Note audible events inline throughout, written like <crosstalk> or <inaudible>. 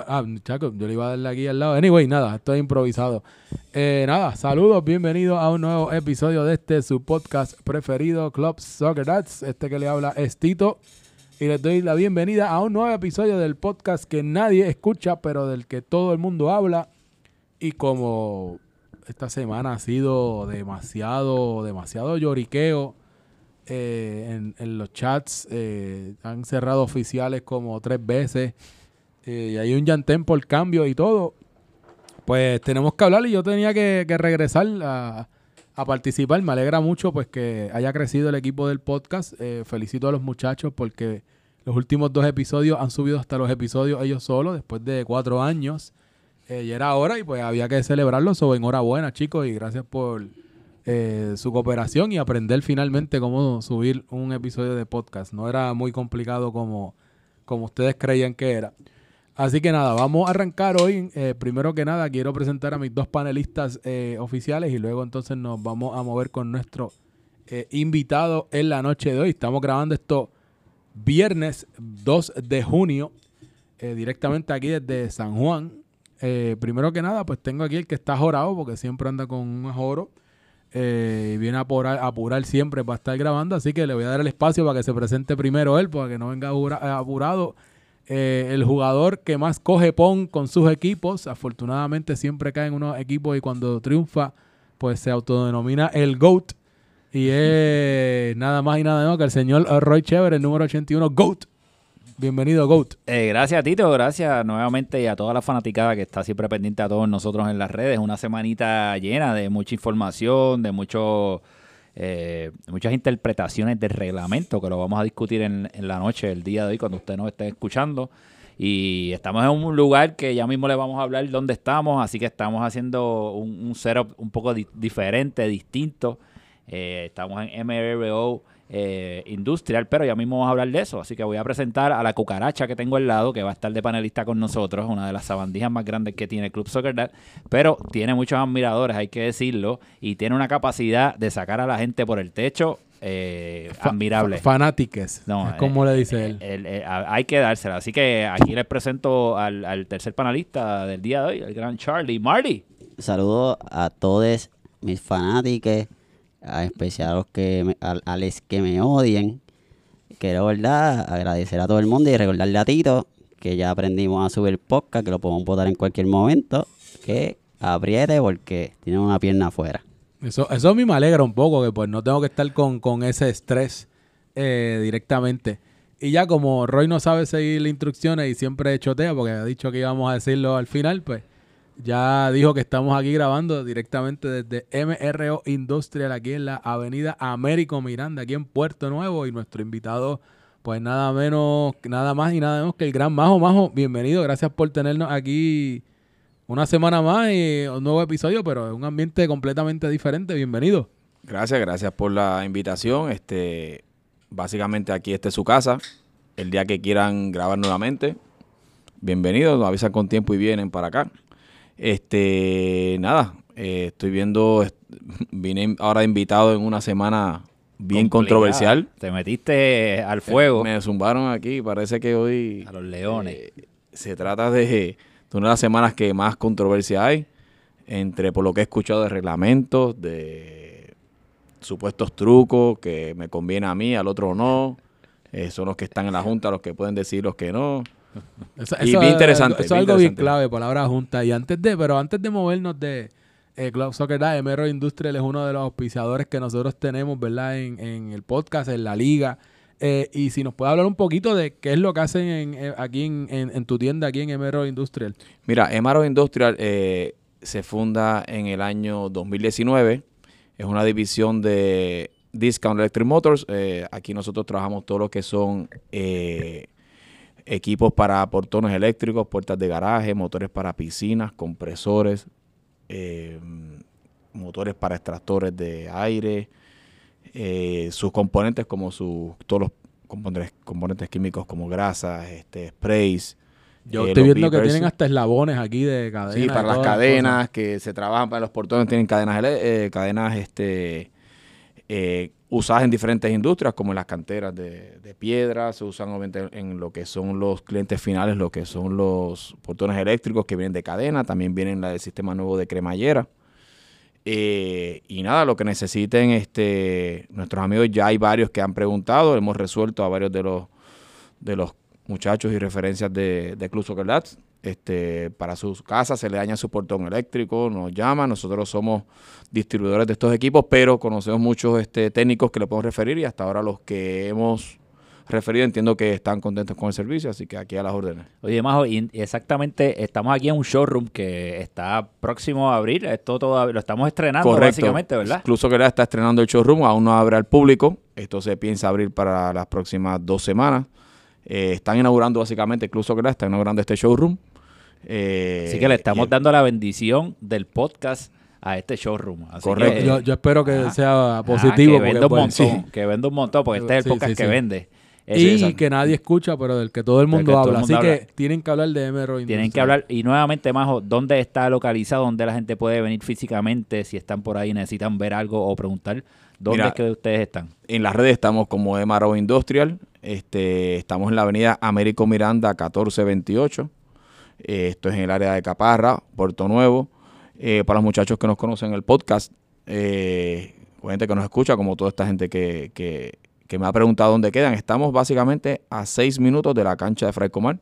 Ah, chaco, yo le iba a darle aquí al lado. Anyway, nada, estoy improvisado. Eh, nada, saludos, bienvenidos a un nuevo episodio de este, su podcast preferido, Club Soccer Dads. Este que le habla es Tito. Y les doy la bienvenida a un nuevo episodio del podcast que nadie escucha, pero del que todo el mundo habla. Y como esta semana ha sido demasiado, demasiado lloriqueo eh, en, los chats, eh, han cerrado oficiales como tres veces. Eh, y hay un llantén por cambio y todo, pues tenemos que hablar y yo tenía que, regresar a, participar. Me alegra mucho pues que haya crecido el equipo del podcast. Eh, felicito a los muchachos porque los últimos dos episodios han subido hasta los episodios ellos solos después de cuatro años. Eh, y era hora y pues había que celebrarlo. So, enhorabuena chicos y gracias por su cooperación y aprender finalmente cómo subir un episodio de podcast. No era muy complicado como, como ustedes creían que era. Así que nada, vamos a arrancar hoy. Eh, primero que nada, quiero presentar a mis dos panelistas eh, oficiales y luego entonces nos vamos a mover con nuestro eh, invitado en la noche de hoy. Estamos grabando esto viernes 2 de junio, directamente aquí desde San Juan. primero que nada, pues tengo aquí el que está jorado porque siempre anda con un joro. y viene a apurar, apurar siempre para estar grabando, así que le voy a dar el espacio para que se presente primero él, para que no venga apurado eh, el jugador que más coge pon con sus equipos. Afortunadamente siempre cae en unos equipos y cuando triunfa, pues se autodenomina el GOAT. Y <laughs> es nada más y nada menos que el señor Roy Chever, el número 81, GOAT. Bienvenido, GOAT. Eh, gracias, Tito. Gracias nuevamente y a toda la fanaticada que está siempre pendiente a todos nosotros en las redes. Una semanita llena de mucha información, de mucho eh, muchas interpretaciones del reglamento que lo vamos a discutir en, la noche, el día de hoy, cuando usted nos esté escuchando. Y estamos en un lugar que ya mismo le vamos a hablar dónde estamos, así que estamos haciendo un, un setup un poco diferente, distinto. Eh, estamos en MRO eh, industrial, pero ya mismo vamos a hablar de eso. Así que voy a presentar a la cucaracha que tengo al lado, que va a estar de panelista con nosotros, una de las sabandijas más grandes que tiene el Club Soccer Dad, pero tiene muchos admiradores, hay que decirlo, y tiene una capacidad de sacar a la gente por el techo eh, admirable. Fanátiques. No, es como le dice él. hay que dársela. Así que aquí les presento al, al, tercer panelista del día de hoy, el gran Charlie. Marty. Saludos a todos mis fanáticos a especial a los que me, a, los que me odien. Quiero, ¿verdad? Agradecer a todo el mundo y recordarle a Tito que ya aprendimos a subir podcast, que lo podemos votar en cualquier momento, que apriete porque tiene una pierna afuera. Eso, eso a me alegra un poco, que pues no tengo que estar con, con ese estrés eh, directamente. Y ya como Roy no sabe seguir las instrucciones y siempre chotea, porque ha dicho que íbamos a decirlo al final, pues ya dijo que estamos aquí grabando directamente desde MRO Industrial, aquí en la Avenida Américo Miranda, aquí en Puerto Nuevo. Y nuestro invitado, pues nada menos, nada más y nada menos que el gran Majo. Majo, bienvenido, gracias por tenernos aquí una semana más y un nuevo episodio, pero en un ambiente completamente diferente. Bienvenido. Gracias, gracias por la invitación. Este, básicamente aquí este es su casa. El día que quieran grabar nuevamente, bienvenidos, nos avisan con tiempo y vienen para acá. Este, nada, eh, estoy viendo, <laughs> vine ahora invitado en una semana bien controversial. Te metiste al fuego. Me, zumbaron aquí, parece que hoy... A los leones. Eh, se trata de, de, una de las semanas que más controversia hay, entre por lo que he escuchado de reglamentos, de supuestos trucos que me conviene a mí, al otro no. Eh, son los que están en la <laughs> junta los que pueden decir los que no y bien interesante. Eso es algo bien clave, palabra junta. Y antes de, pero antes de movernos de eh, Club Soccer MRO Industrial es uno de los auspiciadores que nosotros tenemos, ¿verdad? En, el podcast, en la liga. Eh, y si nos puede hablar un poquito de qué es lo que hacen eh, aquí en, tu tienda, aquí en MRO Industrial. Mira, MRO Industrial se funda en el año 2019. Es una división de Discount Electric Motors. aquí nosotros trabajamos todo lo que son equipos para portones eléctricos, puertas de garaje, motores para piscinas, compresores, eh, motores para extractores de aire, eh, sus componentes como sus todos los componentes, componentes químicos como grasas, este, sprays. Yo eh, estoy viendo que tienen hasta eslabones aquí de cadenas. Sí, para las cadenas que se trabajan para los portones tienen cadenas, cadenas este, usadas en diferentes industrias, como en las canteras de, de piedra, se usan obviamente en lo que son los clientes finales, lo que son los portones eléctricos que vienen de cadena, también vienen la del sistema nuevo de cremallera. Eh, y nada, lo que necesiten este, nuestros amigos, ya hay varios que han preguntado, hemos resuelto a varios de los, de los muchachos y referencias de, de Club Soccer. Este, para sus casas se le daña su portón eléctrico, nos llaman, nosotros somos distribuidores de estos equipos, pero conocemos muchos este, técnicos que le podemos referir y hasta ahora los que hemos referido entiendo que están contentos con el servicio, así que aquí a las órdenes. Oye, Majo, y exactamente, estamos aquí en un showroom que está próximo a abrir. Esto todavía lo estamos estrenando básicamente, ¿verdad? Incluso que está estrenando el showroom, aún no abre al público. Esto se piensa abrir para las próximas dos semanas. Eh, están inaugurando básicamente, incluso que está inaugurando este showroom. Eh, Así que le estamos y- dando la bendición del podcast a este showroom. Así Correcto. que- Yo, yo espero que Ah. sea Ah, positivo. que porque, venda un pues, montón, sí. que venda un montón, porque este es el Sí, podcast sí, que vende. Es- Y esa- que nadie escucha, pero del que todo el mundo que el habla. mundo Así habla. que tienen que hablar de MRO Tienen que Industrial. hablar, y nuevamente, Majo, ¿dónde está localizado? ¿Dónde la gente puede venir físicamente? Si están por ahí y necesitan ver algo o preguntar, ¿dónde Mira, es que ustedes están? En las redes estamos como MRO Industrial. Este, estamos en la avenida Américo Miranda 1428. Eh, esto es en el área de Caparra, Puerto Nuevo. Eh, para los muchachos que nos conocen el podcast, eh, gente que nos escucha, como toda esta gente que, que- me ha preguntado dónde quedan, estamos básicamente a seis minutos de la cancha de Fray Comar.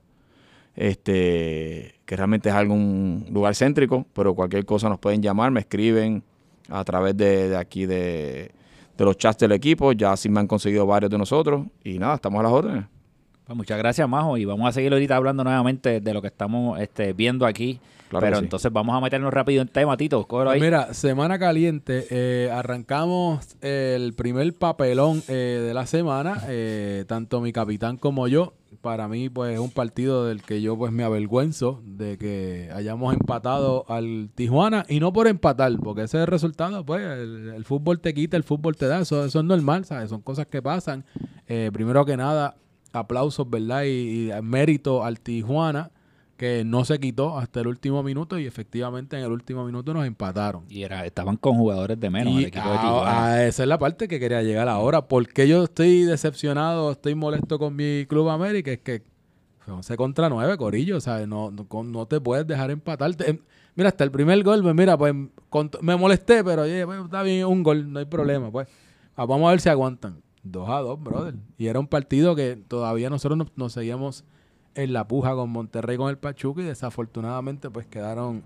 Este, que realmente es algún lugar céntrico, pero cualquier cosa nos pueden llamar, me escriben a través de aquí de, de los chats del equipo. Ya sí me han conseguido varios de nosotros. Y nada, estamos a las órdenes. Pues muchas gracias, Majo, y vamos a seguir ahorita hablando nuevamente de lo que estamos este, viendo aquí. Claro pero sí. entonces vamos a meternos rápido en tema, Tito. cógelo ahí. Pues Mira, semana caliente. eh, arrancamos el primer papelón eh, de la semana. eh, tanto mi capitán como yo. Para mí, pues, es un partido del que yo, pues, me avergüenzo de que hayamos empatado al Tijuana. Y no por empatar, porque ese es el resultado, pues, el, fútbol te quita, el fútbol te da. Eso, eso es normal. Son cosas que pasan. Eh, primero que nada, aplausos, ¿verdad? Y, y mérito al Tijuana, que no se quitó hasta el último minuto y efectivamente en el último minuto nos empataron. Y era, estaban con jugadores de menos Y el equipo de a- Tijuana. a esa es la parte que quería llegar ahora. porque yo estoy decepcionado, estoy molesto con mi Club América? Es que fue 11 contra 9, Corillo, ¿sabes? No, no, con- no te puedes dejar empatarte. Em, Mira, hasta el primer gol, pues mira, pues con- me molesté, pero oye, pues, está bien, un gol, no hay problema, pues. Ah, vamos a ver si aguantan. 2 a 2, brother. Y era un partido que todavía nosotros nos, nos seguíamos en la puja con Monterrey con el Pachuca y desafortunadamente pues quedaron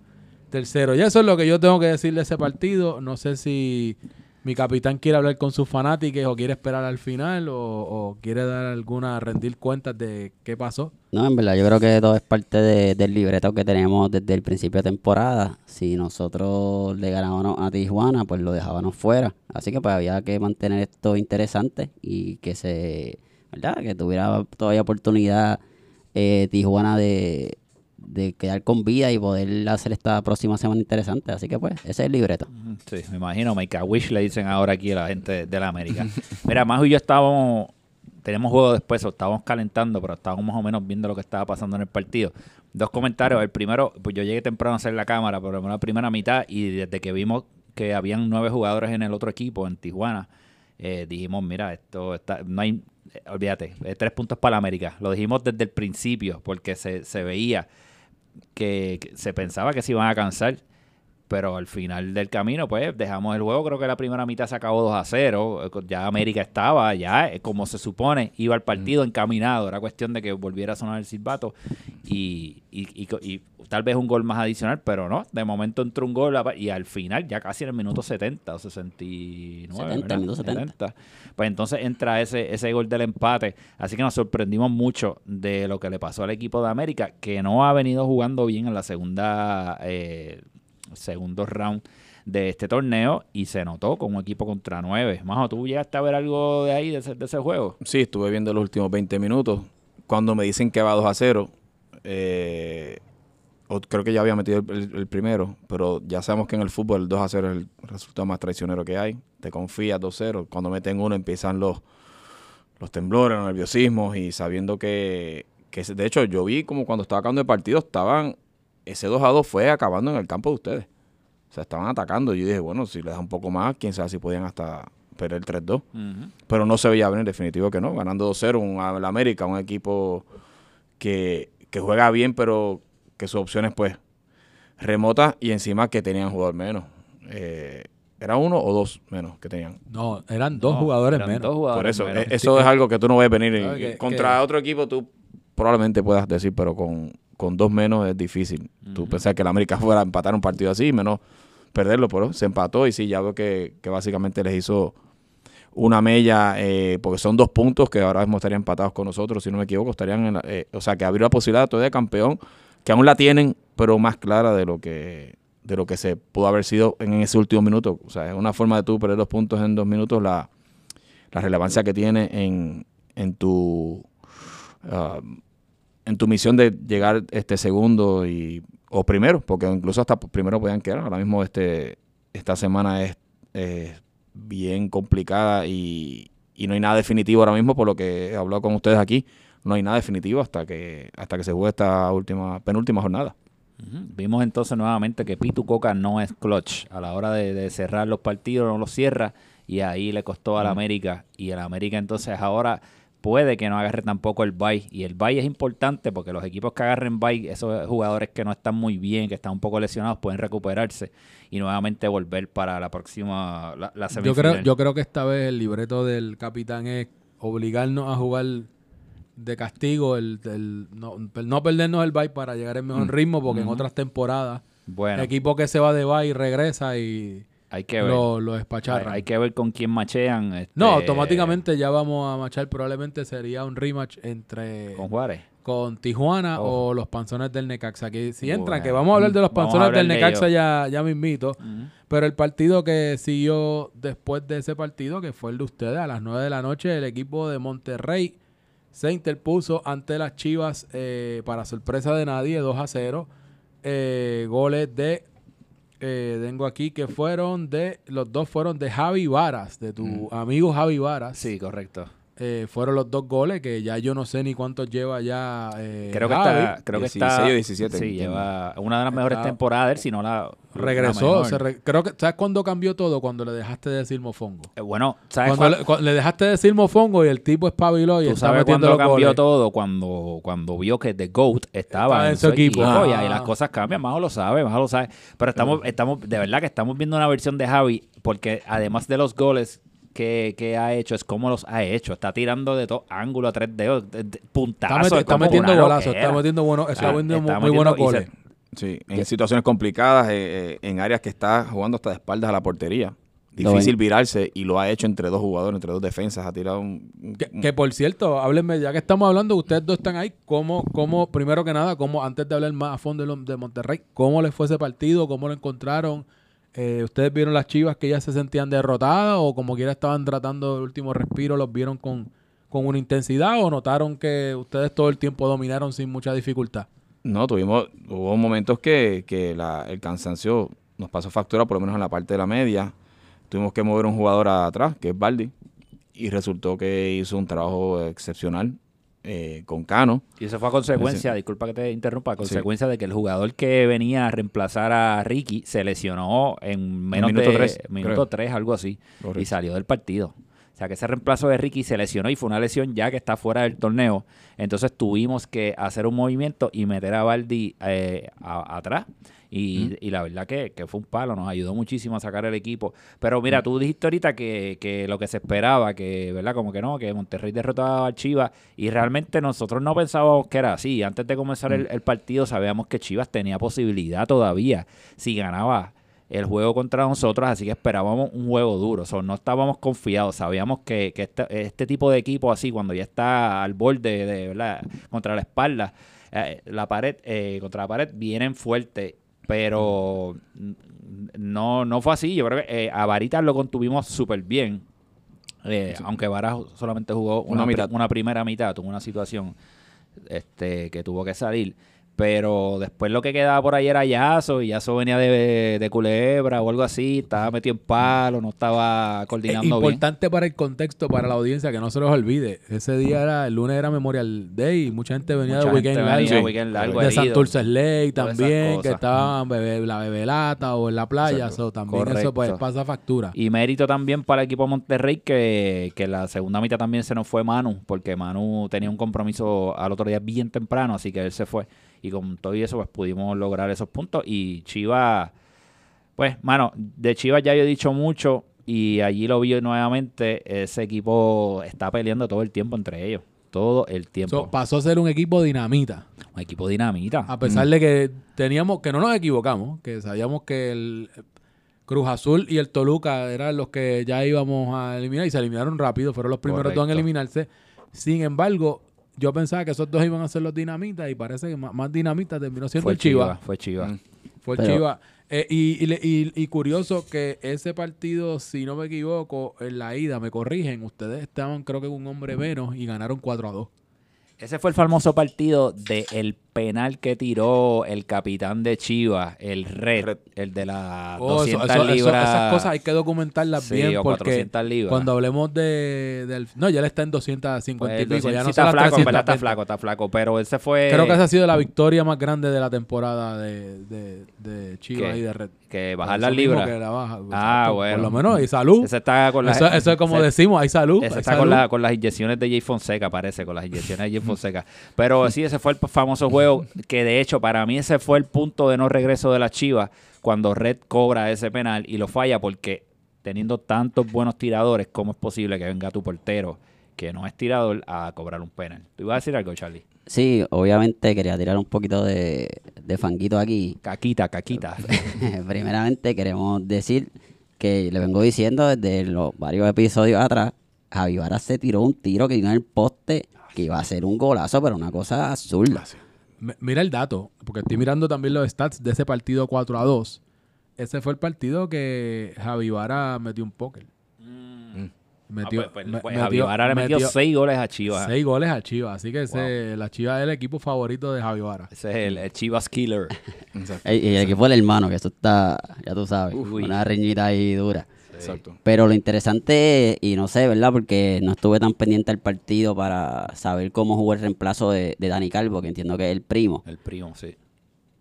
tercero. Y eso es lo que yo tengo que decir de ese partido. No sé si mi capitán quiere hablar con sus fanáticos o quiere esperar al final o, o quiere dar alguna, rendir cuentas de qué pasó. No, en verdad, yo creo que todo es parte de- del libreto que tenemos desde el principio de temporada. Si nosotros le ganábamos a Tijuana, pues lo dejábamos fuera. Así que pues había que mantener esto interesante y que se, ¿verdad? Que tuviera todavía oportunidad eh, Tijuana de, de quedar con vida y poder hacer esta próxima semana interesante. Así que pues, ese es el libreto. Sí, me imagino, make a wish le dicen ahora aquí a la gente de la América. <laughs> Mira, Majo y yo estábamos, tenemos juego después, o estábamos calentando, pero estábamos más o menos viendo lo que estaba pasando en el partido. Dos comentarios. El primero, pues yo llegué temprano a hacer la cámara, pero en la primera mitad, y desde que vimos que habían nueve jugadores en el otro equipo, en Tijuana, eh, dijimos, mira, esto está, no hay, olvídate, eh, tres puntos para América. Lo dijimos desde el principio, porque se, se veía que, que se pensaba que se iban a cansar. Pero al final del camino, pues dejamos el juego. Creo que la primera mitad se acabó 2 a 0. eh, Ya América estaba, ya eh, como se supone, iba al partido encaminado. Era cuestión de que volviera a sonar el silbato y, y, y y tal vez un gol más adicional, pero no. De momento entró un gol y al final, ya casi en el minuto 70 o 69. 70, ¿verdad? minuto 70. 70. Pues entonces entra ese, ese gol del empate. Así que nos sorprendimos mucho de lo que le pasó al equipo de América, que no ha venido jugando bien en la segunda, eh, segundo round de este torneo y se notó con un equipo contra nueve. Majo, ¿tú llegaste a ver algo de ahí, de ese, juego? Sí, estuve viendo los últimos 20 minutos. Cuando me dicen que va 2 a 0, eh, creo que ya había metido el, primero, pero ya sabemos que en el fútbol el 2 a 0 es el resultado más traicionero que hay. Te confías 2 a 0. Cuando meten uno empiezan los, los temblores, los nerviosismos y sabiendo que, que, de hecho, yo vi como cuando estaba acabando el partido, estaban, ese 2 a 2 fue acabando en el campo de ustedes. O sea, estaban atacando. Y yo dije, bueno, si les da un poco más, quién sabe si podían hasta perder 3-2. Ujú. Pero no se veía venir, definitivo que no. Ganando 2-0 un- al América, un equipo que, que juega bien, pero que sus opciones, pues, remotas y encima que tenían jugador menos. Eh, ¿Era uno o dos menos que tenían? No, eran dos No, jugadores eran menos. dos jugadores Por eso, menos. eh, eso es algo que tú no ves venir. que- contra que- otro equipo tú probablemente puedas decir, pero con, con dos menos es difícil. Tú pensás que el América <laughs> fuera a empatar un partido así, menos perderlo, pero se empató y sí, ya veo que, que básicamente les hizo una mella, eh, porque son dos puntos que ahora mismo estarían empatados con nosotros, si no me equivoco, estarían en la- eh, o sea, que abrió la posibilidad todavía de campeón, que aún la tienen, pero más clara de lo que de lo que se pudo haber sido en ese último minuto. O sea, es una forma de tú perder dos puntos en dos minutos, la, la relevancia que tiene en, en tu ah, en tu misión de llegar este segundo y o primero, porque incluso hasta primero podían quedar. Ahora mismo este esta semana es, es bien complicada y, y no hay nada definitivo ahora mismo por lo que he hablado con ustedes aquí. No hay nada definitivo hasta que hasta que se juegue esta última penúltima jornada. Vimos entonces nuevamente que Pitu Coca no es clutch. A la hora de, de cerrar los partidos no los cierra y ahí le costó al América. Y el América entonces ahora puede que no agarre tampoco el bye. Y el bye es importante porque los equipos que agarren bye, esos jugadores que no están muy bien, que están un poco lesionados, pueden recuperarse y nuevamente volver para la próxima, la, la Yo semifinal. creo, yo creo que esta vez el libreto del capitán es obligarnos a jugar de castigo, el, el no, no perdernos el bye para llegar en mejor ritmo, porque en otras temporadas, bueno, equipo que se va de bye regresa y hay que ver. lo, lo hay, despacharran. hay que ver con quién machean. este, No, automáticamente ya vamos a machar. Probablemente sería un rematch entre Con Juárez. con Tijuana o los panzones del Necaxa. Que si entran, Bueno. que vamos a hablar de los panzones del de Necaxa ya, ya mismito. Ujú. Pero el partido que siguió después de ese partido, que fue el de ustedes, a las 9 de la noche, el equipo de Monterrey se interpuso ante las Chivas eh, para sorpresa de nadie, 2 a 0. Eh, goles de, eh, tengo aquí que fueron de, los dos fueron de Javi Varas, de tu amigo Javi Varas. Sí, correcto. Eh, fueron los dos goles que ya yo no sé ni cuántos lleva ya. eh, Creo que Javi. está, creo que 16 está, o 17, Sí, lleva una de las mejores Está- temporadas si no la Regresó, mejor. se re- creo que ¿sabes cuándo cambió todo? Cuando le dejaste de decir mofongo. Eh, Bueno, ¿sabes Cuando le, dejaste de decir mofongo y el tipo espabiló y tú está sabes metiendo cuándo los cambió goles. todo? Cuando, cuando vio que The GOAT estaba en su equipo. Ah. y ahí las cosas cambian, más lo sabe, más lo sabe. Pero estamos, estamos, de verdad que estamos viendo una versión de Javi, porque además de los goles que, que ha hecho, es cómo los ha hecho. Está tirando de todo ángulo a tres dedos, de- de- Está, puntazos. meti- es está metiendo golazos, está metiendo buenos, está Ah, metiendo muy, muy buenos goles. Sí, en situaciones complicadas, eh, eh, en áreas que está jugando hasta de espaldas a la portería. Difícil virarse y lo ha hecho entre dos jugadores, entre dos defensas. Ha tirado un. un- Que, que, por cierto, háblenme, ya que estamos hablando, ustedes dos están ahí, ¿cómo, cómo primero que nada, cómo, antes de hablar más a fondo de, lo- de Monterrey, cómo les fue ese partido, cómo lo encontraron? Eh, ¿Ustedes vieron las chivas que ya se sentían derrotadas o como quiera estaban tratando el último respiro, los vieron con, con una intensidad o notaron que ustedes todo el tiempo dominaron sin mucha dificultad? No, tuvimos, hubo momentos que, que la- el cansancio nos pasó factura, por lo menos en la parte de la media. Tuvimos que mover un jugador atrás, que es Baldi, y resultó que hizo un trabajo excepcional eh, con Cano. Y eso fue a consecuencia, disculpa que te interrumpa, a consecuencia de que el jugador que venía a reemplazar a Ricky se lesionó en menos minuto de tres, minuto creo. 3, algo así, Correcto. y salió del partido. O sea que ese reemplazo de Ricky se lesionó y fue una lesión ya que está fuera del torneo. Entonces tuvimos que hacer un movimiento y meter a Baldi eh, a- atrás. Y, y la verdad que, que fue un palo, nos ayudó muchísimo a sacar el equipo. Pero mira, tú dijiste ahorita que, que lo que se esperaba, que, ¿verdad? Como que no, que Monterrey derrotaba a Chivas. Y realmente nosotros no pensábamos que era así. Antes de comenzar el, el partido sabíamos que Chivas tenía posibilidad todavía si ganaba el juego contra nosotros, así que esperábamos un juego duro. O sea, no estábamos confiados, sabíamos que, que este, este tipo de equipo así, cuando ya está al borde de, ¿verdad? contra la espalda, eh, la pared, eh, contra la pared, vienen fuertes, pero no, no fue así. Yo creo que eh, a Varitas lo contuvimos súper bien. Eh, Aunque Varas solamente jugó una, Una mitad. una primera mitad, tuvo una situación este, que tuvo que salir. Pero después lo que quedaba por ahí era Yaso, y Yaso venía de, de Culebra o algo así, estaba metido en palo, no estaba Es coordinando bien. importante para el contexto, para la audiencia, que no se los olvide. Ese día era, el lunes era Memorial Day y mucha gente venía Mucha de weekend gente largo. venía weekend largo, de. Santurce Lake también, que estaban bebe- la bebelata o en la playa. Exacto. so, también eso pues pasa factura. Y mérito también para el equipo de Monterrey que, que la segunda mitad también se nos fue Manu, porque Manu tenía un compromiso al otro día bien temprano, así que él se fue. Y con todo y eso, pues pudimos lograr esos puntos. Y Chivas, pues, mano, de Chivas ya yo he dicho mucho y allí lo vi nuevamente. Ese equipo está peleando todo el tiempo entre ellos. Todo el tiempo. So, pasó a ser un equipo dinamita. un equipo dinamita. A pesar de que teníamos, que no nos equivocamos, que sabíamos que el Cruz Azul y el Toluca eran los que ya íbamos a eliminar y se eliminaron rápido, fueron los primeros dos en Correcto. eliminarse. Sin embargo, yo pensaba que esos dos iban a ser los dinamitas y parece que más, más dinamita terminó siendo fue el Chivas. Fue Chivas. Mm. Fue Pero- Chivas. Eh, y, y le- y- y curioso que ese partido, si no me equivoco, en la ida, me corrigen, ustedes estaban creo que con un hombre menos y ganaron 4 a 2. Ese fue el famoso partido del penal que tiró el capitán de Chivas, el Red, Red. el de las Oh, eso- 200 eso- eso- libras. esas cosas hay que documentarlas Sí, bien o porque 400 libras. cuando hablemos de, del... No, ya él está en 250 y Pues, pico, ya no sí está flaco, en verdad está 320. flaco, está flaco. Pero ese fue Creo que esa ha sido la victoria más grande de la temporada de, de, de Chivas ¿Qué? y de Red. que bajar las libras. que la baja, Ah, exacto. bueno. Por lo menos hay salud. Ese está con las Eso, eso es como ese- decimos, hay salud. Ese hay está salud. con, la- con las inyecciones de Jay Fonseca, parece, con las inyecciones de Jay <laughs> Fonseca. Pero sí, ese fue el famoso juego <laughs> que de hecho para mí ese fue el punto de no regreso de la Chivas cuando Red cobra ese penal y lo falla porque teniendo tantos buenos tiradores, ¿cómo es posible que venga tu portero que no es tirador a cobrar un penal? ¿Tú ibas a decir algo, Charlie? Sí, obviamente quería tirar un poquito de, de fanguito aquí. Caquita, caquita. <laughs> Primeramente queremos decir que le vengo diciendo desde los varios episodios atrás, Javi Vara se tiró un tiro que dio en el poste que iba a ser un golazo, pero una cosa absurda. M- Mira el dato, porque estoy mirando también los stats de ese partido 4 a 2. Ese fue el partido que Javi Vara metió un póker. Metió, Ah, pues, pues, me- pues, metió- Javi Vara le metió, metió seis goles a Chivas. seis goles a Chivas. Así que ese- la Chivas es el equipo favorito de Javi Vara. Ese es el, el Chivas Killer. <laughs> Y, y el equipo del hermano, que eso está, ya tú sabes, Uy. una reñita ahí dura. Exacto. Pero lo interesante, y no sé, ¿verdad? Porque no estuve tan pendiente al partido para saber cómo jugó el reemplazo de, de Dani Calvo, que entiendo que es el primo. El primo, sí.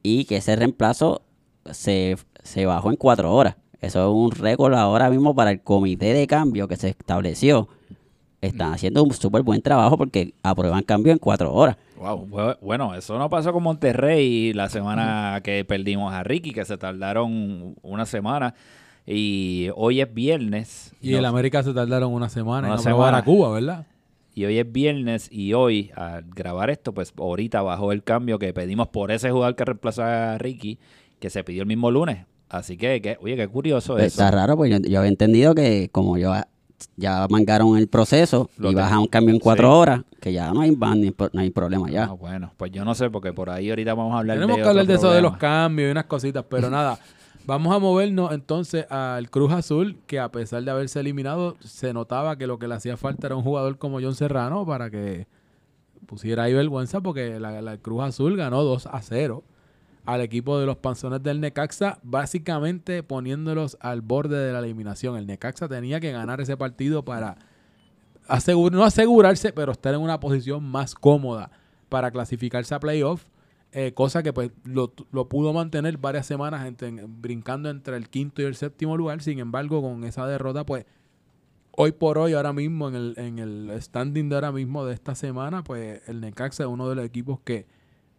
Y que ese reemplazo se, se bajó en cuatro horas. Eso es un récord ahora mismo para el comité de cambio que se estableció. Están haciendo un súper buen trabajo porque aprueban cambio en cuatro horas. Wow. Bu- Bueno, eso no pasó con Monterrey la semana que perdimos a Ricky, que se tardaron una semana. Y hoy es viernes. Y No- el América se tardaron una semana Una en aprobar semana. a Cuba, ¿verdad? Y hoy es viernes y hoy, al grabar esto, pues ahorita bajó el cambio que pedimos por ese jugador que reemplazó a Ricky, que se pidió el mismo lunes. Así que, que- oye, qué curioso eso. Está raro, pues yo, yo había entendido que como yo ya mangaron el proceso Lo y bajan un cambio en cuatro Sí. horas, que ya no hay ban ni, no hay problema ya. Ah, bueno, pues yo no sé, porque por ahí ahorita vamos a hablar Tenemos de que hablar de eso de los cambios y unas cositas, pero nada. <laughs> Vamos a movernos entonces al Cruz Azul, que a pesar de haberse eliminado, se notaba que lo que le hacía falta era un jugador como John Serrano para que pusiera ahí vergüenza, porque la, la Cruz Azul ganó 2 a 0 al equipo de los Panzones del Necaxa, básicamente poniéndolos al borde de la eliminación. El Necaxa tenía que ganar ese partido para asegur- no asegurarse, pero estar en una posición más cómoda para clasificarse a playoff. Eh, cosa que pues lo, lo pudo mantener varias semanas brincando entre el quinto y el séptimo lugar. Sin embargo, con esa derrota, pues hoy por hoy, ahora mismo, en el, en el standing de ahora mismo de esta semana, pues el Necaxa es uno de los equipos que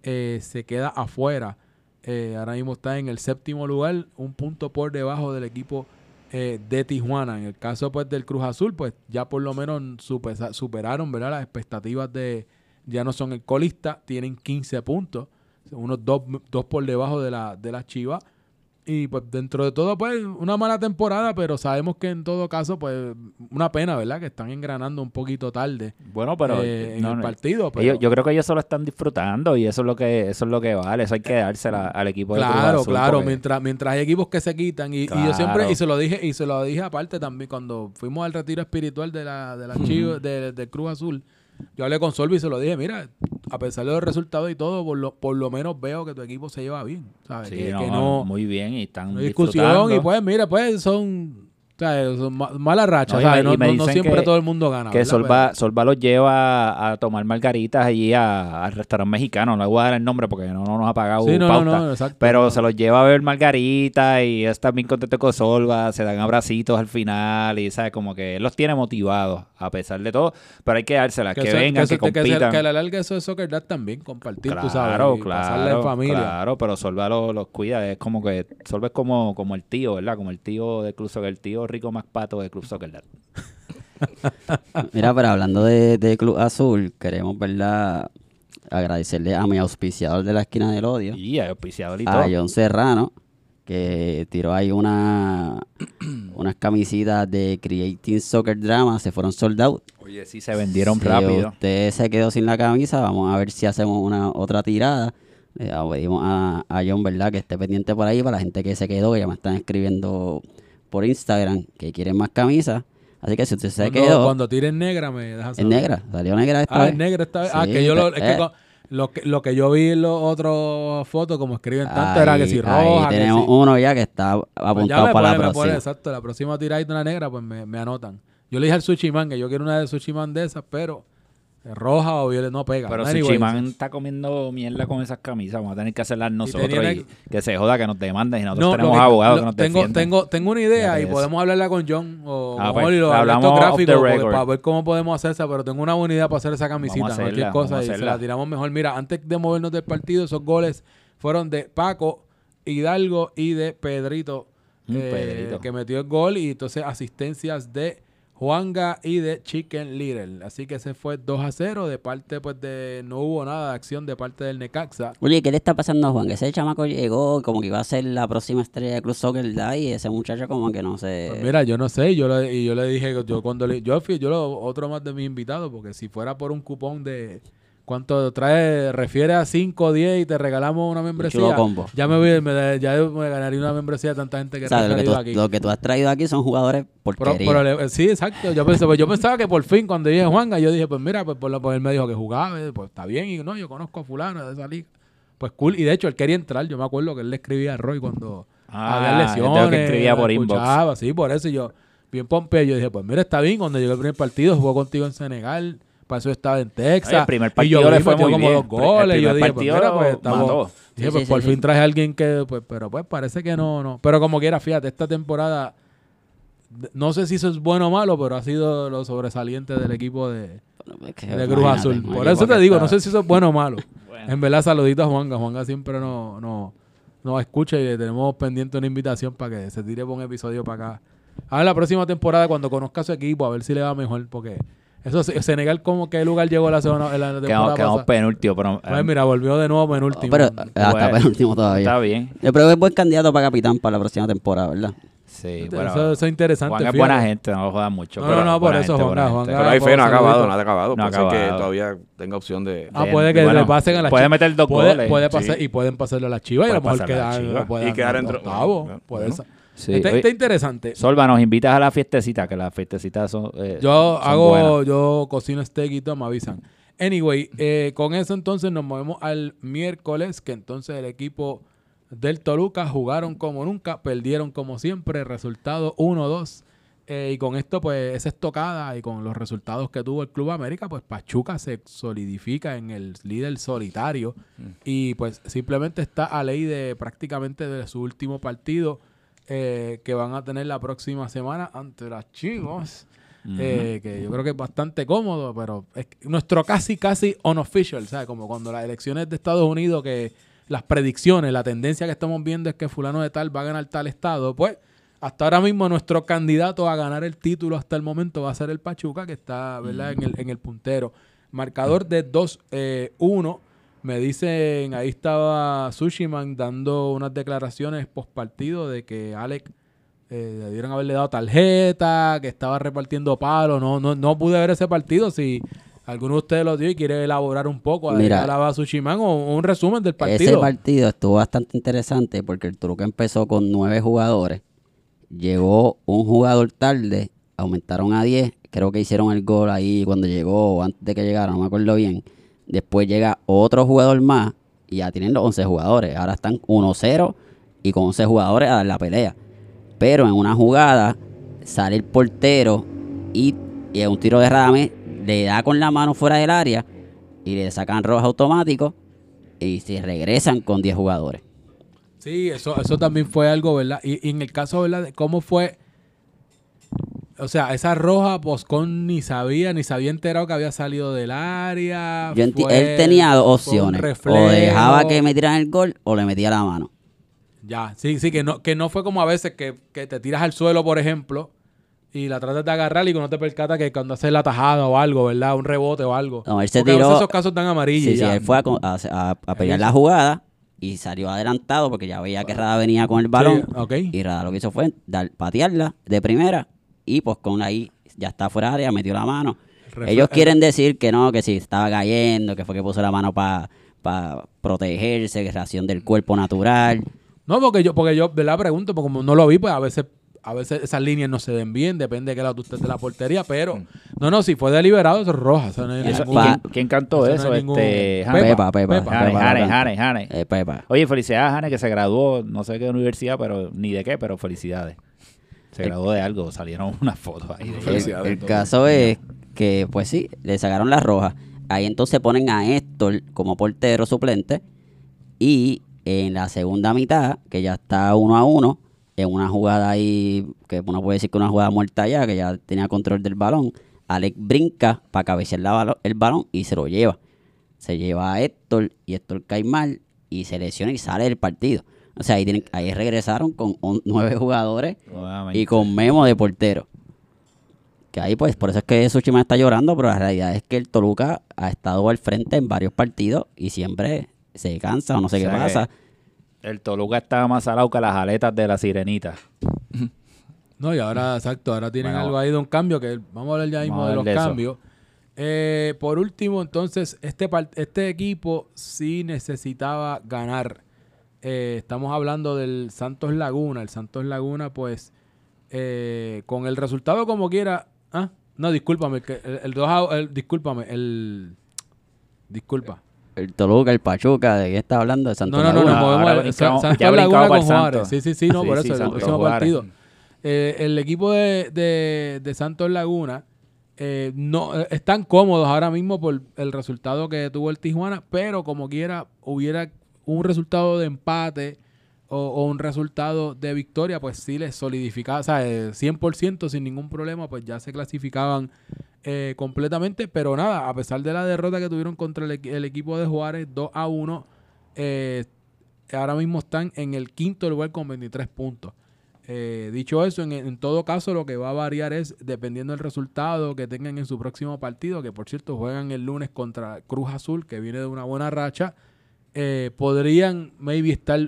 eh, se queda afuera. Eh, ahora mismo está en el séptimo lugar, un punto por debajo del equipo eh, de Tijuana. En el caso pues del Cruz Azul, pues ya por lo menos superaron ¿verdad? las expectativas de, ya no son el colista, tienen 15 puntos, unos dos, dos por debajo de la, de la Chivas. Y pues dentro de todo, pues una mala temporada, pero sabemos que en todo caso, pues una pena, ¿verdad? Que están engranando un poquito tarde Bueno, pero eh, en el partido. Pero, ellos- yo creo que ellos solo están disfrutando y eso es lo que eso es lo que vale. Eso hay que dársela al equipo de Cruz Claro, Azul, claro, porque- mientras, mientras hay equipos que se quitan y, y yo siempre, y se lo dije, y se lo dije aparte también cuando fuimos al retiro espiritual de la, de la Chivas, de, de Cruz Azul, yo hablé con Solvi y se lo dije, mira, a pesar de los resultados y todo, por lo, por lo menos veo que tu equipo se lleva bien. ¿sabes? Sí, que, no, que no, muy bien y están no discusión. Y pues, mira, pues son, o sea, son ma- malas rachas. No, y ¿sabes? me- No, y me no- siempre que- todo el mundo gana. que. Solva, Solva los lleva a tomar margaritas allí a- al restaurante mexicano. No le voy a dar el nombre porque no, no nos ha pagado sí, pauta. exacto. Pero se los lleva a ver margaritas y está bien contento con Solva, se dan abracitos al final y sabe como que él los tiene motivados a pesar de todo, pero hay que dárselas, que, eso- vengan, que, que, compitan. que a la larga eso es soccer dad también, compartir, claro, tú sabes, y claro, en familia. claro, pero Solva los, los cuida, es como que Solva es como, como el tío, ¿verdad? Como el tío de Soccer, el tío rico más pato de Club Soccer. Dad. Mira, pero hablando de, de Club Azul, queremos, ¿verdad? Agradecerle a mi auspiciador de la esquina del odio, Y hay auspiciador y todo. a John Serrano, que tiró ahí una <clears throat> unas camisitas de Creating Soccer Drama, se fueron sold out. Oye, sí se vendieron Si rápido. usted se quedó sin la camisa, vamos a ver si hacemos una otra tirada. Le pedimos a, a John, ¿verdad? Que esté pendiente por ahí para la gente que se quedó, que ya me están escribiendo por Instagram que quieren más camisas. Así que si usted se quedó, cuando tires negra me dejas es saber. negra, salió negra esta Ah, vez. es negra esta vez. ah, Sí, que yo lo, es que eh. lo que lo que yo vi en los otros fotos, como escriben tanto, era que si Ahí- roja, Ahí que tenemos si- uno ya que está Pues ya apuntado me para pone, la pone, próxima. exacto, la próxima tiradita una negra, pues me, me anotan. Yo le dije al Sushi Man que yo quiero una de Sushi Man de esas, pero roja o violeta no pega. Pero Anyway, Suchiman está comiendo mierda con esas camisas. Vamos a tener que hacerlas nosotros y, que- se joda, que nos demanden. Y nosotros No, tenemos que- abogados lo- que nos tengo, defienden. tengo, tengo una idea y eso. podemos hablarla con John o Ah, con pues, lo- hablamos gráficos para ver cómo podemos hacerla, pero tengo una buena idea para hacer esa camisita, Vamos a cualquier hacerla, cosa y se hacerla. la tiramos mejor. Mira, antes de movernos del partido, esos goles fueron de Paco, Hidalgo y de Pedrito, Mm, eh, Pedrito. que metió el gol y entonces asistencias de Juanga y de Chicken Little. Así que ese fue 2 a 0 de parte pues de no hubo nada de acción de parte del Necaxa. Oye, ¿qué le está pasando a Juan? Que ese chamaco llegó como que iba a ser la próxima estrella de Club Soccer ¿verdad? y ese muchacho como que no sé. Pues mira, yo no sé, yo le, y yo le dije, yo cuando le, yo fui, yo lo, otro más de mis invitados, porque si fuera por un cupón de cuánto trae, refiere a 5 o 10 y te regalamos una membresía, chulo combo. ya me voy, me, ya me ganaría una membresía de tanta gente que o sea, ha lo que, tú, referido aquí. lo que tú has traído aquí son jugadores porquería. prole- sí, exacto. Yo, pensé, pues, yo pensaba que por fin, cuando dije Juanga, yo dije, pues mira, pues, por lo- pues él me dijo que jugaba, pues está bien, y no, yo conozco a fulano de esa liga. Pues cool, y de hecho él quería entrar, yo me acuerdo que él le escribía a Roy cuando Ah, había lesiones. que escribía por inbox. escuchaba, Sí, por eso yo, bien pompeo, yo dije, pues mira, está bien, cuando llegó el primer partido, jugó contigo en Senegal, para eso estaba en Texas. Oye, el primer y partido yo le vi, fue como bien. dos goles, El y yo dije, pues mira, pues lo estamos... mató. Dije, Sí, pues sí, por sí, fin traje a alguien que, pues, pero pues parece que no, no. Pero como quiera, fíjate, esta temporada, no sé si eso es bueno o malo, pero ha sido lo sobresaliente del equipo de, Bueno, es que de Cruz Azul. Por eso te digo, está- no sé si eso es bueno o malo. Bueno. En verdad, saluditos a Juanga. Juanga siempre nos no, nos escucha y le tenemos pendiente una invitación para que se tire por un episodio para acá. A ver la próxima temporada cuando conozca a su equipo, a ver si le va mejor, porque eso Senegal como qué lugar llegó la segunda en la temporada Quedamos, penúltimo, pero Pues mira, volvió de nuevo penúltimo. Pero ah, hasta Bueno, penúltimo todavía. está bien. Yo creo que es buen candidato para capitán para la próxima temporada, ¿verdad? Sí, eso, bueno. eso es interesante. Juan es fíjate. buena gente, no lo jodan mucho. No, pero no, no, por eso, gente, Juanga, buena Juanga. gente. Pero hay fe, no ha acabado, no ha acabado. No ha Puede que acabado. todavía tenga opción de... Ah, De- puede que bueno, le pasen a la puede Chivas. meter dos puede, goles. puede Sí. pasar, y pueden pasarle a la Chivas y a lo Puede mejor quedar, puede Y quedar entre- octavo. Puede ser. Sí, Está, oye, está interesante. Solva, nos invitas a la fiestecita, que las fiestecitas son. eh, Yo son hago, buenas. yo cocino steak y todo, me avisan. Anyway, eh, con eso entonces nos movemos al miércoles, que entonces el equipo del Toluca jugaron como nunca, perdieron como siempre, resultado 1-2. Eh, y con esto, pues, esa estocada y con los resultados que tuvo el Club América, pues Pachuca se solidifica en el líder solitario y pues simplemente está a ley de prácticamente de su último partido eh, que van a tener la próxima semana ante las Chivas. eh, que yo creo que es bastante cómodo, pero es nuestro casi, casi unofficial, ¿sabes? Como cuando las elecciones de Estados Unidos, que las predicciones, la tendencia que estamos viendo es que fulano de tal va a ganar tal estado, pues hasta ahora mismo nuestro candidato a ganar el título hasta el momento va a ser el Pachuca, que está, ¿verdad? En, el, en el puntero. Marcador de 2-1. Me dicen, ahí estaba Sushiman dando unas declaraciones post partido de que Alex eh, debieron haberle dado tarjeta, que estaba repartiendo palos. No, no, no pude ver ese partido. Si alguno de ustedes lo dio y quiere elaborar un poco, Mira, a Sushiman o un resumen del Ese partido. partido estuvo bastante interesante porque el truco empezó con nueve jugadores. Llegó un jugador tarde, aumentaron a 10. Creo que hicieron el gol ahí cuando llegó o antes de que llegara, no me acuerdo bien. Después llega otro jugador más y ya tienen los 11 jugadores. Ahora están 1-0 y con 11 jugadores a dar la pelea. Pero en una jugada sale el portero y, y en un tiro de Radamés le da con la mano fuera del área y le sacan roja automático y se regresan con 10 jugadores. Sí, eso, eso también fue algo, ¿verdad? Y, y en el caso, ¿verdad? de ¿Cómo fue? O sea, esa roja, Boscón ni sabía, ni se había enterado que había salido del área. Yo fue- él tenía dos opciones. O dejaba que me tiraran el gol o le metía la mano. Ya, sí, sí, que no, que no fue como a veces que, que te tiras al suelo, por ejemplo, y la tratas de agarrar y que no te percata que cuando haces la tajada o algo, ¿verdad? Un rebote o algo. No, él se Porque a veces tiró- esos casos están amarillos. Sí, sí, él fue a, a, a- pelear la jugada y salió adelantado porque ya veía que Rada venía con el balón. Sí, ok. Y Rada lo que hizo fue dar, patearla de primera y pues con ahí ya está fuera de área, metió la mano. Refle- Ellos quieren decir que no, que si estaba cayendo, que fue que puso la mano para protegerse, que reacción del cuerpo natural. No, porque yo, porque yo, ¿verdad? Pregunto, porque como no lo vi, pues a veces, a veces esas líneas no se ven bien, depende de qué lado tú estés de la portería, pero no, no, si fue deliberado, eso es roja. eso no hay ¿Y eso- ningún- y quién, quién cantó eso no eso? ningún- este, Pepa, Jane. Pepa, Pepa. Pepa. Jane, Pepa Jane, la Jane. Eh, Pepa. Oye, felicidades a Jane que se graduó, no sé qué universidad, pero ni de qué, pero felicidades. Se graduó de algo, salieron <laughs> unas fotos ahí. de- El, caso es que, pues sí, le sacaron la roja. Ahí entonces ponen a Héctor como portero suplente. Y en la segunda mitad, que ya está uno a uno, en una jugada ahí, que uno puede decir que una jugada muerta ya, que ya tenía control del balón, Alex brinca para cabecear la balo- el balón y se lo lleva. Se lleva a Héctor y Héctor cae mal y se lesiona y sale del partido. O sea, ahí, tienen- ahí regresaron con on- nueve jugadores y con Memo de portero. Que ahí, pues, por eso es que Suchima está llorando, pero la realidad es que el Toluca ha estado al frente en varios partidos y siempre se cansa o no sé O qué pasa. El Toluca estaba más salado que las aletas de la sirenita. <laughs> No, y ahora, exacto, ahora tienen Bueno, algo ahí de un cambio que vamos a hablar ya mismo de los cambios. Eh, por último, entonces, este, este equipo sí necesitaba ganar. Eh, estamos hablando del Santos Laguna. El Santos Laguna, pues, eh, con el resultado como quiera. Ah, no, discúlpame, el, el, el discúlpame, el. Disculpa. El Toluca, el Pachuca, ¿de qué está hablando? De Santos No, no, no, Laguna. movemos brincamos- San- ya Santos Laguna con Juárez. Sí, sí, sí, no, Sí, por sí, eso, el Santos próximo Juárez. partido. Eh, el equipo de, de- de Santos Laguna eh, no eh, están cómodos ahora mismo por el resultado que tuvo el Tijuana, pero como quiera hubiera un resultado de empate o, un resultado de victoria, pues sí les solidificaba, o sea, eh, 100% sin ningún problema, pues ya se clasificaban eh, completamente, pero nada, a pesar de la derrota que tuvieron contra el, equi- el equipo de Juárez 2 a 1, eh, ahora mismo están en el quinto lugar con 23 puntos. Eh, dicho eso, en, en todo caso lo que va a variar es dependiendo del resultado que tengan en su próximo partido, que por cierto juegan el lunes contra Cruz Azul, que viene de una buena racha, eh, podrían maybe estar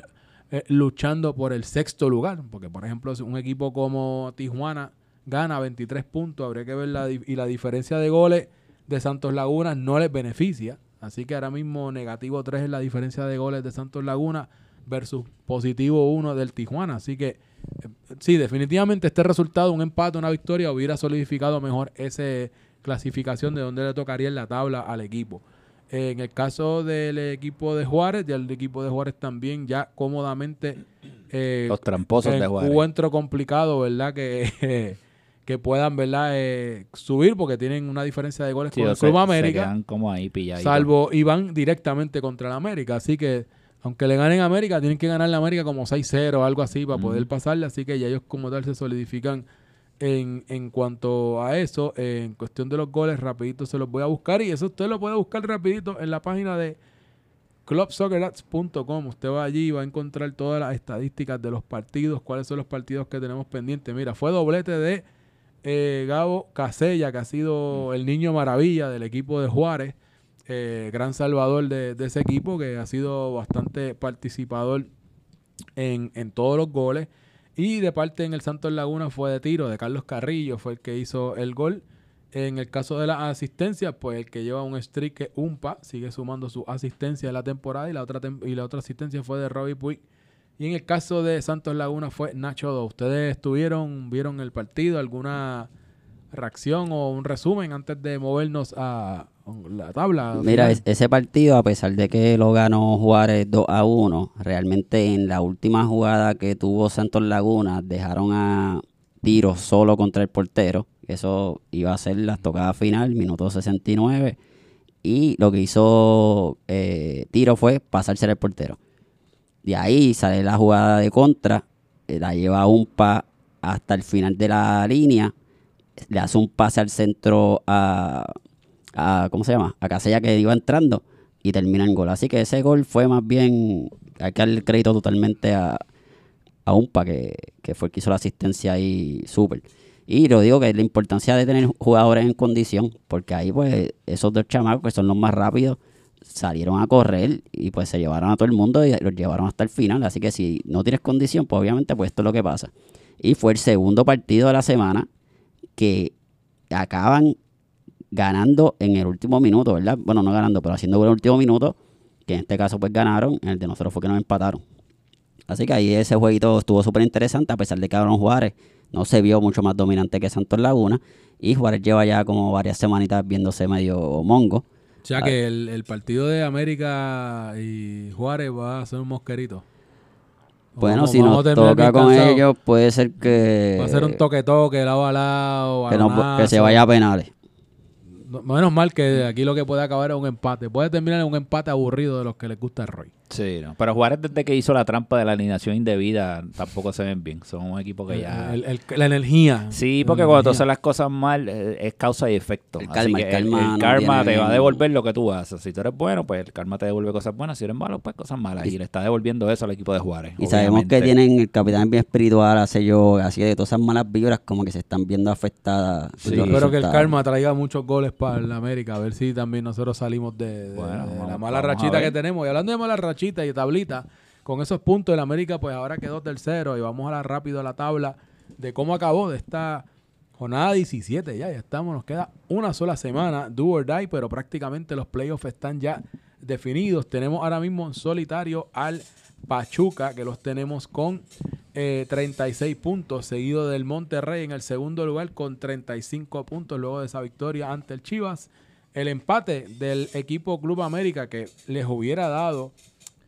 eh, luchando por el sexto lugar, porque por ejemplo un equipo como Tijuana gana 23 puntos, habría que ver la, y la diferencia de goles de Santos Laguna no les beneficia, así que ahora mismo negativo 3 es la diferencia de goles de Santos Laguna versus positivo 1 del Tijuana, así que eh, sí, definitivamente este resultado, un empate, una victoria, hubiera solidificado mejor esa clasificación de donde le tocaría en la tabla al equipo. Eh, en el caso del equipo de Juárez, del equipo de Juárez también ya cómodamente <clears throat> eh, Los tramposos de Juárez. encuentro complicado, ¿verdad? Que, <laughs> que puedan, ¿verdad? Eh, subir porque tienen una diferencia de goles Sí, con el Club se América. como ahí. Salvo y van directamente contra el América. Así que, aunque le ganen a América, tienen que ganar la América como 6-0 o algo así para poder pasarle. Así que ya ellos como tal se solidifican en, en cuanto a eso. En cuestión de los goles, rapidito se los voy a buscar. Y eso usted lo puede buscar rapidito en la página de clubsoccerats.com. Usted va allí y va a encontrar todas las estadísticas de los partidos, cuáles son los partidos que tenemos pendientes. Mira, fue doblete de eh, Gabo Casella, que ha sido el niño maravilla del equipo de Juárez, eh, gran salvador de, de ese equipo, que ha sido bastante participador en, en todos los goles. Y de parte en el Santos Laguna fue de tiro de Carlos Carrillo, fue el que hizo el gol. En el caso de la asistencia, pues el que lleva un streak que Umpa sigue sumando su asistencia de la temporada y la otra y la otra asistencia fue de Robbie Puig. Y en el caso de Santos Laguna fue Nacho Do. ¿Ustedes estuvieron, vieron el partido? ¿Alguna reacción o un resumen antes de movernos a la tabla. Mira, final. ese partido, a pesar de que lo ganó Juárez 2 a 1, realmente en la última jugada que tuvo Santos Laguna, dejaron a Tiro solo contra el portero. Eso iba a ser la tocada final, minuto 69. Y lo que hizo eh, Tiro fue pasarse al portero. De ahí sale la jugada de contra, eh, la lleva un pa hasta el final de la línea, le hace un pase al centro a, a ¿cómo se llama? A Casella que iba entrando y termina en gol. Así que ese gol fue más bien, hay que darle crédito totalmente a, a Umpa, que, que fue el que hizo la asistencia ahí súper. Y lo digo que la importancia de tener jugadores en condición, porque ahí pues esos dos chamacos que son los más rápidos salieron a correr y pues se llevaron a todo el mundo y los llevaron hasta el final. Así que si no tienes condición, pues obviamente pues esto es lo que pasa. Y fue el segundo partido de la semana que acaban ganando en el último minuto, ¿verdad? Bueno, no ganando, pero haciendo el último minuto, que en este caso pues ganaron, en el de nosotros fue que nos empataron. Así que ahí ese jueguito estuvo súper interesante, a pesar de que Aaron Juárez no se vio mucho más dominante que Santos Laguna, y Juárez lleva ya como varias semanitas viéndose medio mongo. O sea que el, el partido de América y Juárez va a ser un mosquerito. Bueno, Vamos- si vamos nos toca con cansados. ellos, puede ser que, Va a ser un toque-toque, lado a lado, que, no- que se vaya a penales. No- Menos mal que aquí lo que puede acabar es un empate. Puede terminar en un empate aburrido de los que les gusta el Roy. Sí, no. Pero Juárez desde que hizo la trampa de la alineación indebida tampoco se ven bien. Son un equipo que ya... El- el- la energía. Sí, La porque cuando tú haces las cosas mal eh, es causa y efecto. El Así karma, que el karma no karma viene te va a devolver lo que tú haces. Si tú eres bueno, pues el karma te devuelve cosas buenas. Si eres malo, pues cosas malas. Y, le está devolviendo eso al equipo de Juárez. Y sabemos que tienen el capitán bien espiritual, hace yo, así de todas esas malas vibras como que se están viendo afectadas. Sí. los Espero que el karma traiga muchos goles para el América. A ver si también nosotros salimos de, de- Bueno, de la mala rachita que tenemos. Y hablando de mala rachita y tablita, con esos puntos el América pues ahora quedó tercero y vamos a hablar rápido a la tabla de cómo acabó de esta jornada 17 ya, ya estamos, nos queda una sola semana, do or die, pero prácticamente los playoffs están ya definidos. Tenemos ahora mismo en solitario al Pachuca, que los tenemos con eh, 36 puntos, seguido del Monterrey en el segundo lugar con 35 puntos luego de esa victoria ante el Chivas. El empate del equipo Club América que les hubiera dado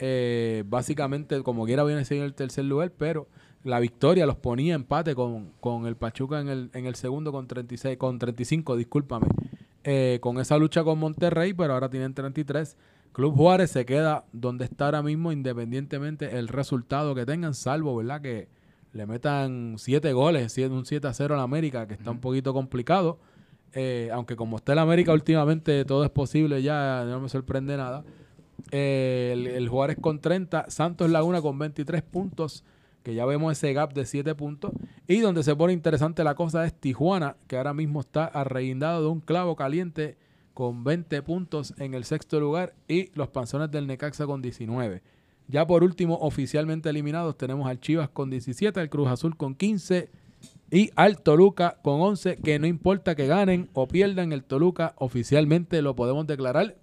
eh, básicamente como quiera viene siendo el tercer lugar, pero la victoria los ponía empate con, con el Pachuca en el, en el segundo con 36, con 35, discúlpame, eh, con esa lucha con Monterrey, pero ahora tienen 33. Club Juárez se queda donde está ahora mismo, independientemente el resultado que tengan, salvo, ¿verdad? Que le metan 7 goles, un 7 a 0 al América, que está un poquito complicado. Eh, aunque como está el América últimamente, todo es posible ya, no me sorprende nada. El, Juárez con 30, Santos Laguna con 23 puntos, que ya vemos ese gap de 7 puntos. Y donde se pone interesante la cosa es Tijuana, que ahora mismo está arreguindado de un clavo caliente con 20 puntos en el sexto lugar y los panzones del Necaxa con 19. Ya por último, oficialmente eliminados, tenemos al Chivas con 17, al Cruz Azul con 15 y al Toluca con 11, que no importa que ganen o pierdan, el Toluca oficialmente lo podemos declarar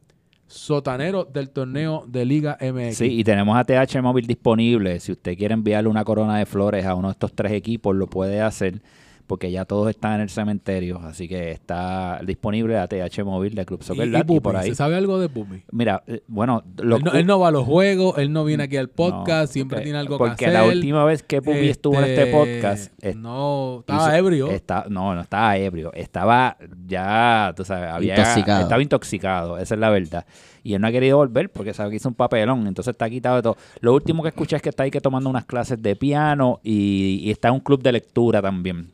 sotanero del torneo de Liga MX. Sí, y tenemos a TH Móvil disponible. Si usted quiere enviarle una corona de flores a uno de estos tres equipos, lo puede hacer porque ya todos están en el cementerio. Así que está disponible a TH Móvil de Club Soccer y Lat y Pupi, por ahí. ¿se sabe algo de Pupi? Mira, eh, bueno, lo- Él no, él no va a los juegos, él no viene aquí al podcast, No, siempre porque- tiene algo porque que hacer. la última vez que Pupi estuvo en este podcast, es- no, estaba hizo- ebrio. está- no, no estaba ebrio. Estaba ya, tú sabes, había, Intoxicado. estaba intoxicado, esa es la verdad. Y él no ha querido volver porque sabe que hizo un papelón, entonces está quitado de todo. Lo último que escuché es que está ahí que tomando unas clases de piano y, y está en un club de lectura también.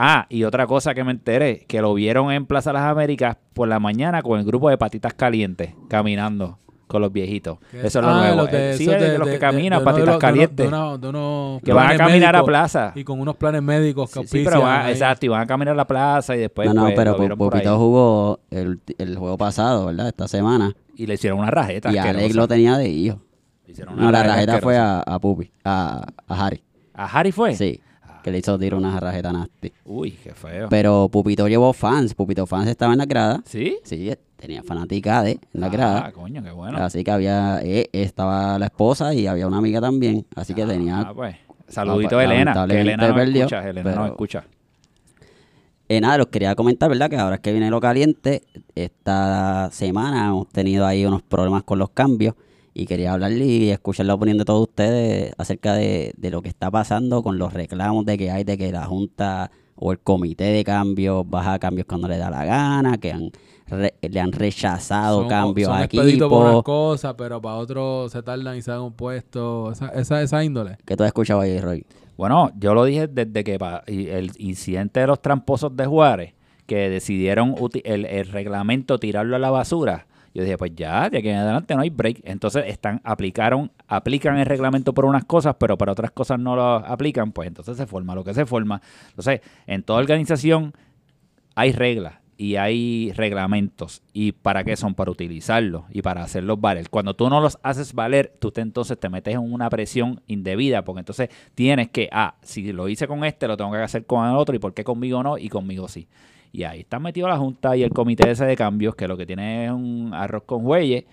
Ah, y otra cosa que me enteré, que lo vieron en Plaza Las Américas por la mañana con el grupo de patitas calientes, caminando con los viejitos. ¿Qué? Eso es lo Ah, nuevo. los de- Eh, sí, de, de- los que caminan, patitas uno- calientes. uno- que van a caminar a plaza. Y con unos planes médicos que Sí, sí, pero van, exacto, y van a caminar a la plaza y después no, no, pues, pero lo vieron por jugó el, el juego pasado, ¿verdad? Esta semana. y le hicieron una rajeta. Y Alex lo tenía de hijo. No, la rajeta fue a, a Pupi, a, a Harry. ¿A Harry fue? Sí, que le hizo tiro una rajeta nasty. Uy, qué feo. Pero Pupito llevó fans. Pupito fans estaba en la grada. ¿Sí? Sí, tenía fanática de en la Ah, grada. coño, qué bueno. Así que había, eh, estaba la esposa y había una amiga también. Así que tenía Ah, pues. Saludito Ah, a Elena, que Elena no perdió, escucha, Elena no pero- escucha. Eh, nada, los quería comentar, ¿verdad? Que ahora es que viene lo caliente, esta semana hemos tenido ahí unos problemas con los cambios y quería hablarle y escuchar la opinión de todos ustedes acerca de, de lo que está pasando con los reclamos de que hay de que la Junta o el comité de cambios baja cambios cuando le da la gana, que han re- le han rechazado Son- cambios son a expeditos por unas equipos. cosas, pero para otros se tardan y se dan un puesto. Esa, esa, esa índole. ¿Qué tú has escuchado ahí, Roy? Bueno, yo lo dije desde que el incidente de los tramposos de Juárez, que decidieron el reglamento tirarlo a la basura. Yo dije, pues ya, de aquí en adelante no hay break. Entonces están aplicaron aplican el reglamento por unas cosas, pero para otras cosas no lo aplican, pues entonces se forma lo que se forma. Entonces, en toda organización hay reglas y hay reglamentos. ¿Y para qué son? Para utilizarlos y para hacerlos valer. Cuando tú no los haces valer, tú te, entonces te metes en una presión indebida, porque entonces tienes que, ah, si lo hice con este, lo tengo que hacer con el otro, y por qué conmigo no y conmigo sí. Y ahí está metido la Junta y el comité ese de cambios, que lo que tiene es un arroz con bueyes.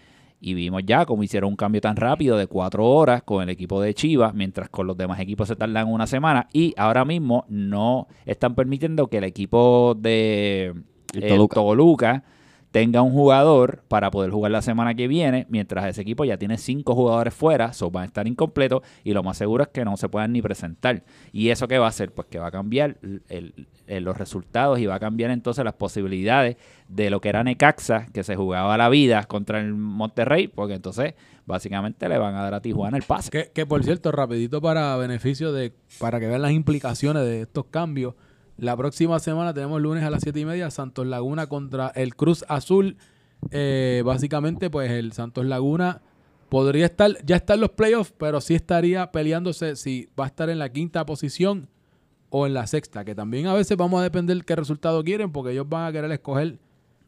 Y vimos ya cómo hicieron un cambio tan rápido de cuatro horas con el equipo de Chivas, mientras con los demás equipos se tardan una semana. Y ahora mismo no están permitiendo que el equipo de El. Toluca tenga un jugador para poder jugar la semana que viene, mientras ese equipo ya tiene cinco jugadores fuera, so van a estar incompletos y lo más seguro es que no se puedan ni presentar. ¿Y eso qué va a hacer? Pues que va a cambiar los resultados y va a cambiar entonces las posibilidades de lo que era Necaxa, que se jugaba la vida contra el Monterrey, porque entonces básicamente le van a dar a Tijuana el pase. Que, que por cierto, rapidito para beneficio de, para que vean las implicaciones de estos cambios. La próxima semana tenemos lunes a las 7 y media Santos Laguna contra el Cruz Azul. Eh, básicamente, pues el Santos Laguna podría estar, ya está en los playoffs, pero sí estaría peleándose si va a estar en la quinta posición o en la sexta, que también a veces vamos a depender qué resultado quieren, porque ellos van a querer escoger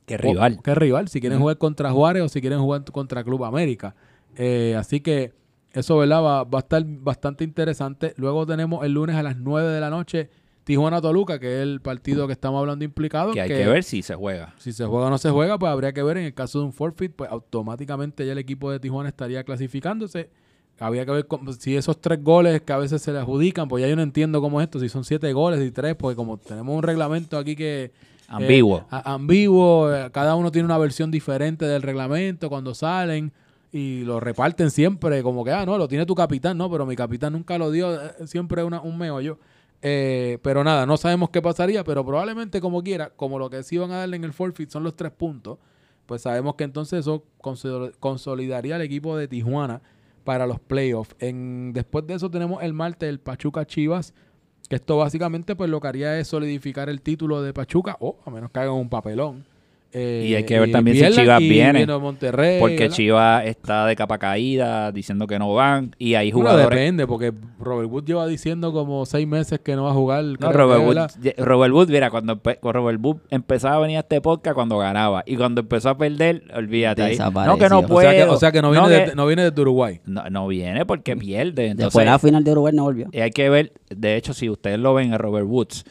Que rival. o- ¿Qué rival? Si quieren jugar contra Juárez o si quieren jugar contra Club América. Eh, así que eso, ¿verdad? Va, va a estar bastante interesante. Luego tenemos el lunes a las 9 de la noche Tijuana-Toluca, que es el partido que estamos hablando implicado. Que hay que ver si se juega. Si se juega o no se juega, pues habría que ver. En el caso de un forfeit, pues automáticamente ya el equipo de Tijuana estaría clasificándose. Había que ver cómo- si esos tres goles que a veces se le adjudican, pues ya yo no entiendo cómo es esto, si son siete goles y tres, porque como tenemos un reglamento aquí que... Ambiguo. eh, a- ambiguo, eh, cada uno tiene una versión diferente del reglamento cuando salen y lo reparten siempre como que, ah, no, lo tiene tu capitán, no, pero mi capitán nunca lo dio, eh, siempre una, un meollo. Eh, pero nada, no sabemos qué pasaría, pero probablemente como quiera, como lo que sí van a darle en el forfeit son los tres puntos, pues sabemos que entonces eso consol- consolidaría al equipo de Tijuana para los playoffs. En, después de eso tenemos el martes el Pachuca Chivas, que esto básicamente pues lo que haría es solidificar el título de Pachuca, o a menos que hagan un papelón. Eh, Y hay que ver también si Chivas viene, Monterrey, Porque ¿verdad? Chivas está de capa caída, diciendo que no van. Y hay Bueno, jugadores. depende, porque Robert Wood lleva diciendo como seis meses que no va a jugar. No, Robert Wood, Robert Wood, mira, cuando Robert Wood empezaba a venir a este podcast cuando ganaba. Y cuando empezó a perder, olvídate. ahí. No, que no O sea O sea que, puedo. o sea que no viene, que- de, no viene de Uruguay. no, no viene porque pierde. Entonces, Después de la final de Uruguay no volvió. y hay que ver, de hecho, si ustedes lo ven a Robert Woods,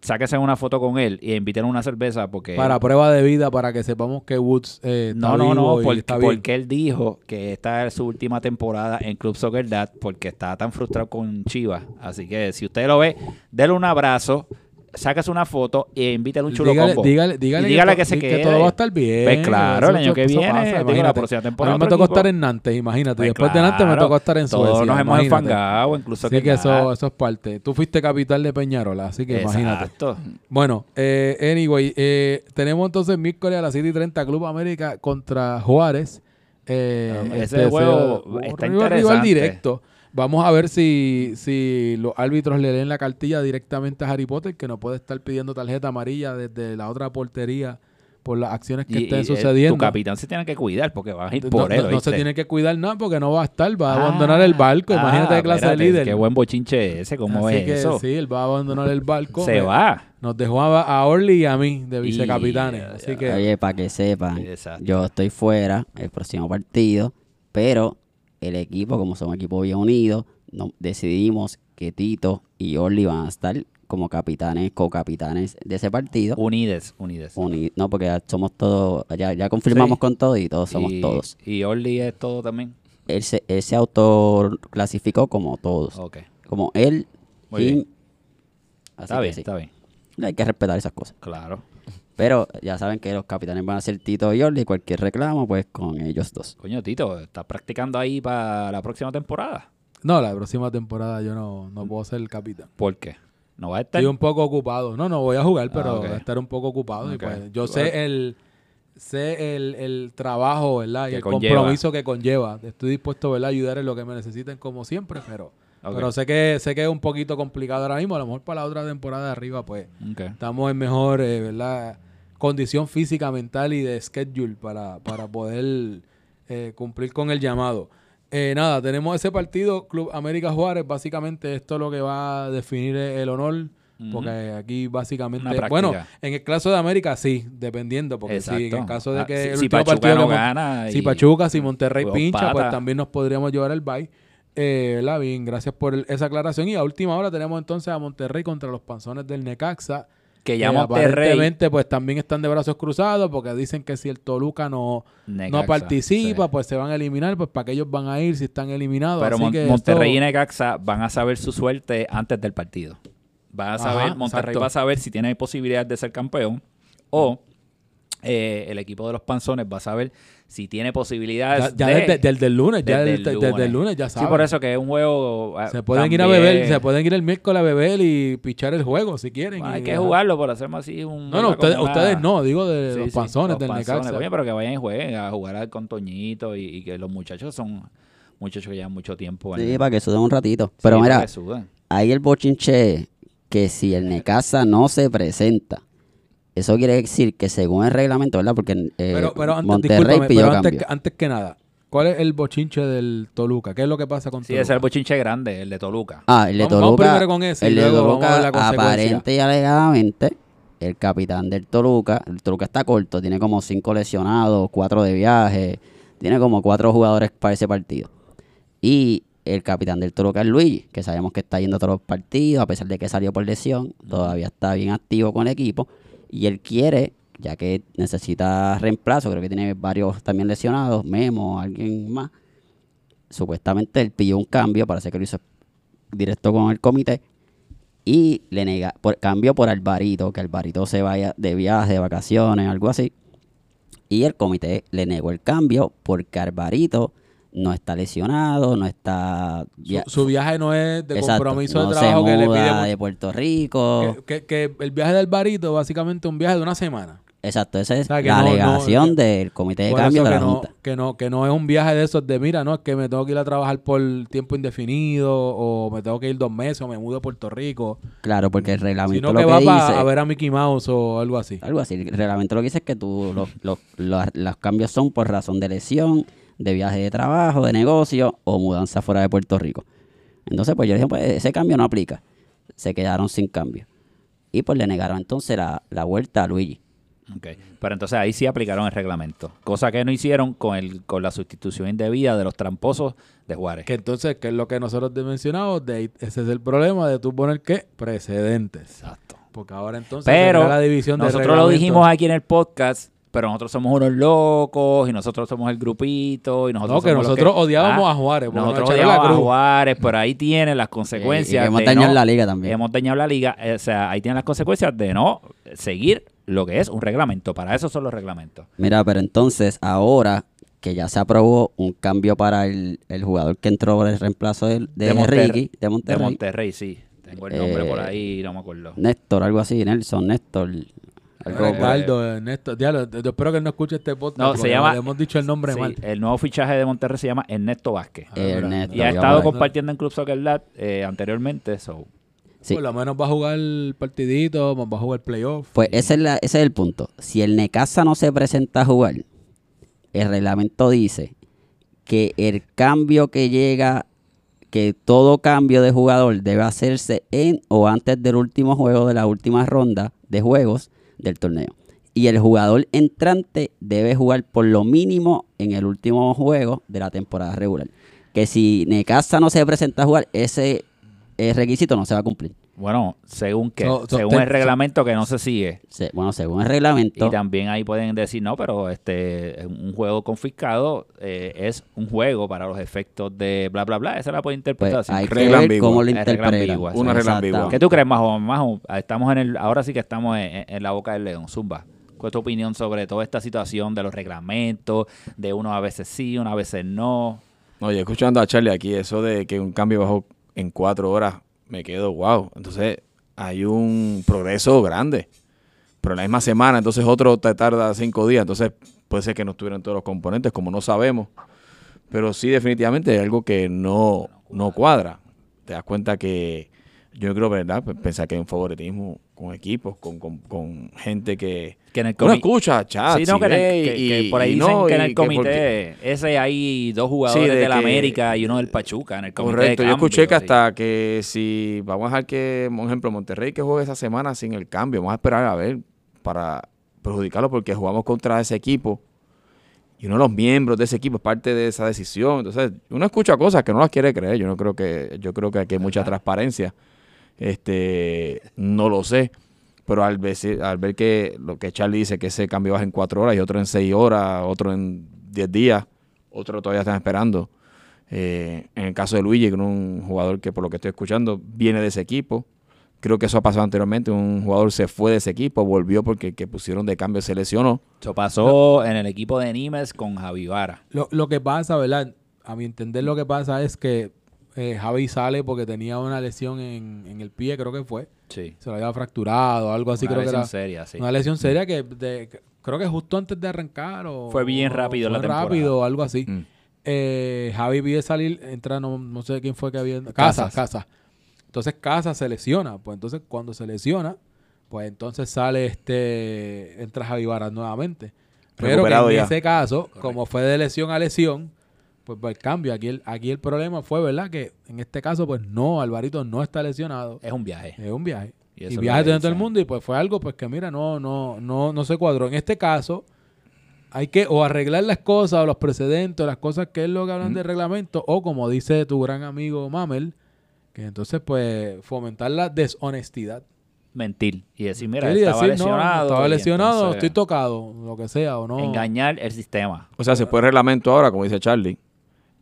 sáquese una foto con él y inviten una cerveza porque... Para prueba de vida, para que sepamos que Woods eh, está No, no, no, vivo y porque, está bien. porque él dijo que esta es su última temporada en Club Soccer Dad porque está tan frustrado con Chivas. Así que si usted lo ve, déle un abrazo, sáquese una foto e invítale un chulo dígale, combo. dígale, dígale, Y dígale to- que se quede. todo va a estar bien. Pues claro, el año que viene, pasa, digo, la imagínate. próxima A temporada mí me tocó equipo. estar en Nantes, imagínate. Pues Después de Nantes me tocó estar en Todos Suecia. nos hemos imagínate. enfangado, incluso Así que eso, eso es parte. Tú fuiste capital de Peñarola, así que imagínate. Exacto. Bueno, eh, anyway, eh, tenemos entonces miércoles a las 7 y 30 Club América contra Juárez. Eh, Um, ese juego un está rival- rival interesante. directo. Vamos a ver si, si los árbitros le leen la cartilla directamente a Harry Potter, que no puede estar pidiendo tarjeta amarilla desde la otra portería por las acciones que Y- estén y, eh, sucediendo. Tu capitán se tiene que cuidar porque va a ir por no- él. no se tiene que cuidar nada porque no va a estar, va a Ah, abandonar el barco. Imagínate ah, qué clase espérate, de líder. Qué buen bochinche ese, ¿cómo Así es que eso? sí, él va a abandonar el barco. Se Eh, va. Nos dejó a, a Orly y a mí de Y- vicecapitanes. ya, Así ya. que Oye, para que sepan, Exacto. yo estoy fuera el próximo partido, pero el equipo, como somos equipo bien unido, no- decidimos que Tito y Orly van a estar como capitanes, co-capitanes de ese partido. Unides, Unides. Uni- no, porque ya somos todos, ya, ya confirmamos Sí. con todo y todos somos y, todos. Y Orly es todo también. Él se, él se autoclasificó como todos. Ok. Como él, Muy Jim. bien. Así Está bien, sí. está bien. Hay que respetar esas cosas. Claro. Pero ya saben que los capitanes van a ser Tito y Jordi. Cualquier reclamo, pues con ellos dos. Coño, Tito, ¿estás practicando ahí para la próxima temporada? No, la próxima temporada yo no, no puedo ser el capitán. ¿Por qué? ¿No va a estar? Estoy un poco ocupado. No, no voy a jugar, pero Ah, voy a estar un poco ocupado. y pues, yo sé el sé el, el trabajo, ¿verdad? Y el conlleva. compromiso que conlleva. Estoy dispuesto, ¿verdad? A ayudar en lo que me necesiten como siempre, pero, pero sé que sé que es un poquito complicado ahora mismo. A lo mejor para la otra temporada de arriba, pues estamos en mejor, eh, ¿verdad? Condición física, mental y de schedule para, para poder eh, cumplir con el llamado. Eh, nada, tenemos ese partido, Club América Juárez. Básicamente esto es lo que va a definir el honor. Porque aquí básicamente, bueno, en el caso de América sí, dependiendo, porque sí, en el caso de Ah, que si- el si Pachuca partido no gana si y- Pachuca, si Monterrey pincha, pues también nos podríamos llevar el bye. Eh. Bien, gracias por el- esa aclaración. Y a última hora tenemos entonces a Monterrey contra los panzones del Necaxa. Que ya Eh, Monterrey... aparentemente pues también están de brazos cruzados porque dicen que si el Toluca no, no participa, sí. pues se van a eliminar, pues para que ellos van a ir si están eliminados. Pero Así Mon- que Monterrey y Necaxa van a saber su suerte antes del partido. Van a Ajá, saber, Monterrey exacto. va a saber si tiene posibilidad de ser campeón o eh, el equipo de los panzones va a saber si tiene posibilidades ya, ya de... desde, desde el lunes, ya desde desde, el desde lunes. el lunes ya sí, saben. por eso que es un juego... eh, Se pueden ir a beber, se pueden ir el miércoles a beber y pichar el juego si quieren. Bueno, y- hay que ajá. jugarlo por hacerme así un... No, no, ustedes, como una- ustedes no, digo de Sí, los sí, panzones los del panzones. Necaxa. Oye, pero que vayan y jueguen a jugar con Toñito y, y que los muchachos son muchachos que llevan mucho tiempo. Sí, para que suden un ratito. Sí, Pero mira, ahí el bochinche que si el Necaxa no se presenta, eso quiere decir que según el reglamento, ¿verdad? Porque eh, Pero, pero antes, Monterrey pidió pero antes, cambio. que, antes que nada, ¿cuál es el bochinche del Toluca? ¿Qué es lo que pasa con Sí, Toluca? ese es el bochinche grande, el de Toluca. Ah, el de Vamos- vamos Toluca, primero con ese y el de luego vamos a la Toluca aparente y alegadamente, el capitán del Toluca, el Toluca está corto, tiene como cinco lesionados, cuatro de viaje, tiene como cuatro jugadores para ese partido. Y el capitán del Toluca es Luigi, que sabemos que está yendo a todos los partidos, a pesar de que salió por lesión, todavía está bien activo con el equipo. Y él quiere, ya que necesita reemplazo, creo que tiene varios también lesionados, Memo, alguien más. Supuestamente él pidió un cambio, parece que lo hizo directo con el comité. Y le nega, cambio por Alvarito, que Alvarito se vaya de viaje, de vacaciones, algo así. Y el comité le negó el cambio porque Alvarito no está lesionado, no está... via- Su, su viaje no es de Exacto, compromiso no de trabajo se que le pide. de Puerto Rico. Que, que- que el viaje del barito básicamente un viaje de una semana. Exacto, esa es O sea, que la no- alegación del comité de cambio de que la no, Junta. que, no, que no es un viaje de esos de, mira, no, es que me tengo que ir a trabajar por tiempo indefinido o me tengo que ir dos meses o me mudo a Puerto Rico. Claro, porque el reglamento Sino lo que va dice... a ver a Mickey Mouse o algo así. Algo así. El reglamento lo que dice es que tú, los, los, los- los cambios son por razón de lesión, de viaje de trabajo, de negocio o mudanza fuera de Puerto Rico. Entonces, pues yo dije, pues ese cambio no aplica. Se quedaron sin cambio. Y pues le negaron entonces la, la vuelta a Luigi. Ok. Pero entonces ahí sí aplicaron el reglamento. Cosa que no hicieron con el con la sustitución indebida de los tramposos de Juárez. Que entonces, que es lo que nosotros te mencionamos, de, ese es el problema de tú poner qué? Precedentes. Exacto. Porque ahora entonces Pero la división de nosotros lo dijimos aquí en el podcast, pero nosotros somos unos locos y nosotros somos el grupito y nosotros No, que somos los nosotros odiábamos a Juárez, Nosotros odiábamos a. Juárez, pero ahí tienen las Y consecuencias. que hemos de dañado no- la liga también. Hemos dañado la liga. eh, O sea, ahí tienen las consecuencias de no seguir lo que es un reglamento. Para eso son los reglamentos. Mira, pero entonces ahora que ya se aprobó un cambio para el, el jugador que entró por el reemplazo de, de, Monterrey- Ricky, de De Monterrey, Monterrey, sí. Tengo el nombre Eh, por ahí, no me acuerdo. Néstor, algo así, Nelson, Néstor. Ricardo, Ernesto, diablo, yo espero que él no escuche este podcast. No, se llama- le hemos dicho el nombre Sí, mal. el nuevo fichaje de Monterrey se llama Ernesto Vázquez. Ah. Ernesto, Y ha estado compartiendo en Club Soccer Lab eh, anteriormente. So. Sí. Por lo menos va a jugar el partidito, va a jugar playoff. Pues ese es, la- ese es el punto. Si el Necaxa no se presenta a jugar, el reglamento dice que el cambio que llega, que todo cambio de jugador debe hacerse en o antes del último juego de la última ronda de juegos del torneo. Y el jugador entrante debe jugar por lo mínimo en el último juego de la temporada regular. Que si Necaxa no se presenta a jugar, ese requisito no se va a cumplir. Bueno, según que, So- so- según te- el reglamento que no se sigue. Se- bueno, según el reglamento, Y también ahí pueden decir, no, pero este un juego confiscado eh, es un juego para los efectos de bla, bla, bla. Esa es la pues interpretación. hay que Regla ver ambigua. cómo lo ambigua, Una regla ambigua. ¿Qué tú crees, Majo? Majo, estamos en el, ahora sí que estamos en, la boca del león. Zumba. ¿Cuál es tu opinión sobre toda esta situación de los reglamentos, de uno a veces sí, uno a veces no? Oye, escuchando a Charlie aquí, eso de que un cambio bajó en cuatro horas, me quedo wow. Entonces, hay un progreso grande. Pero en la misma semana, entonces otro te tarda cinco días. Entonces, puede ser que no estuvieran todos los componentes, como no sabemos. Pero sí, definitivamente hay algo que no, no cuadra. Te das cuenta que yo creo, ¿verdad? Pensar que hay un favoritismo con equipos, con, con, con gente que, Que en el que uno escucha, chat, Sí, no, que, en el- que- que por ahí dicen que en el comité ese hay dos jugadores de de la que- América y uno del Pachuca en el comité de Correcto, yo escuché que hasta que si vamos a dejar que, por ejemplo, Monterrey que juegue esa semana sin el cambio, vamos a esperar a ver para perjudicarlo porque jugamos contra ese equipo y uno de los miembros de ese equipo es parte de esa decisión. Entonces, uno escucha cosas que no las quiere creer. Yo no creo que, yo creo que aquí hay mucha transparencia. Este, no lo sé. Pero al ver, al ver que lo que Charlie dice que ese cambio baja en cuatro horas y otro en seis horas, otro en diez días, otro todavía están esperando. Eh, en el caso de Luigi, que es un jugador que por lo que estoy escuchando viene de ese equipo. Creo que eso ha pasado anteriormente. Un jugador se fue de ese equipo, volvió porque el que pusieron de cambio se lesionó. Eso pasó en el equipo de Nimes con Javi Vara. Lo, lo que pasa, ¿verdad? A mi entender lo que pasa es que eh, Javi sale porque tenía una lesión en, en el pie, creo que fue. Sí. Se lo había fracturado, algo así Una creo que lesión era. seria, sí. Una lesión seria que de- que- creo que justo antes de arrancar o... Fue bien rápido fue la temporada. rápido o algo así. Mm. Eh, Javi pide salir, entra, no, no sé quién fue que había... Casa. Casa. Entonces Casa se lesiona. Pues entonces cuando se lesiona, pues entonces sale este... Entra Javi Varas nuevamente. Pero que en ya. ese caso, como fue de lesión a lesión, pues el cambio. Aquí el, aquí el problema fue, ¿verdad? Que en este caso, pues no, Alvarito no está lesionado. Es un viaje. Es un viaje. Y Y, viaje dentro del mundo y pues fue algo pues que mira, no, no, no, no se cuadró. En este caso, hay que o arreglar las cosas o los precedentes o las cosas que es lo que hablan de reglamento o como dice tu gran amigo Mamel, que entonces pues fomentar la deshonestidad. Mentir. Y decir, mira, y estaba decir, no, lesionado. estaba lesionado, entonces estoy tocado, lo que sea o no. Engañar el sistema. O sea, se puede reglamento ahora, como dice Charlie.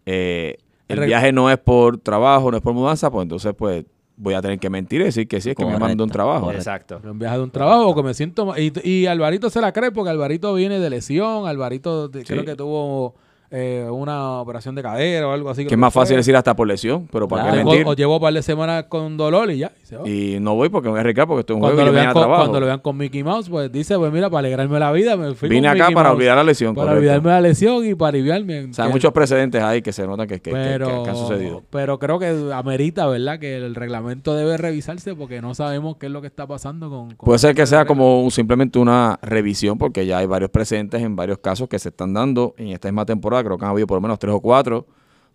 Eh, el viaje no es por trabajo, no es por mudanza, pues entonces pues voy a tener que mentir y decir que sí, es que me Correcto. mando un trabajo. Exacto. Pero un viaje de un trabajo o que me siento y, y Alvarito se la cree porque Alvarito viene de lesión, Alvarito creo que tuvo eh, una operación de cadera o algo así. Que es más fácil decir hasta por lesión, pero ¿para Claro. qué mentir? o llevó un par de semanas con dolor y ya. y se va. Y no voy porque me voy a arriesgar porque estoy en un cuando, juego y lo vean con, trabajo. cuando lo vean con Mickey Mouse, pues dice, pues mira, para alegrarme la vida, me fui Vine con acá Mickey para Mouse, olvidar la lesión, Para correcto. olvidarme la lesión y para aliviarme. O sea, hay Que- muchos precedentes ahí que se notan que, que- que- pero, que han sucedido. pero creo que amerita, ¿verdad? Que el reglamento debe revisarse porque no sabemos qué es lo que está pasando con... con Puede ser que sea como simplemente una revisión, porque ya hay varios precedentes en varios casos que se están dando en esta misma temporada. Creo que han habido por lo menos tres o cuatro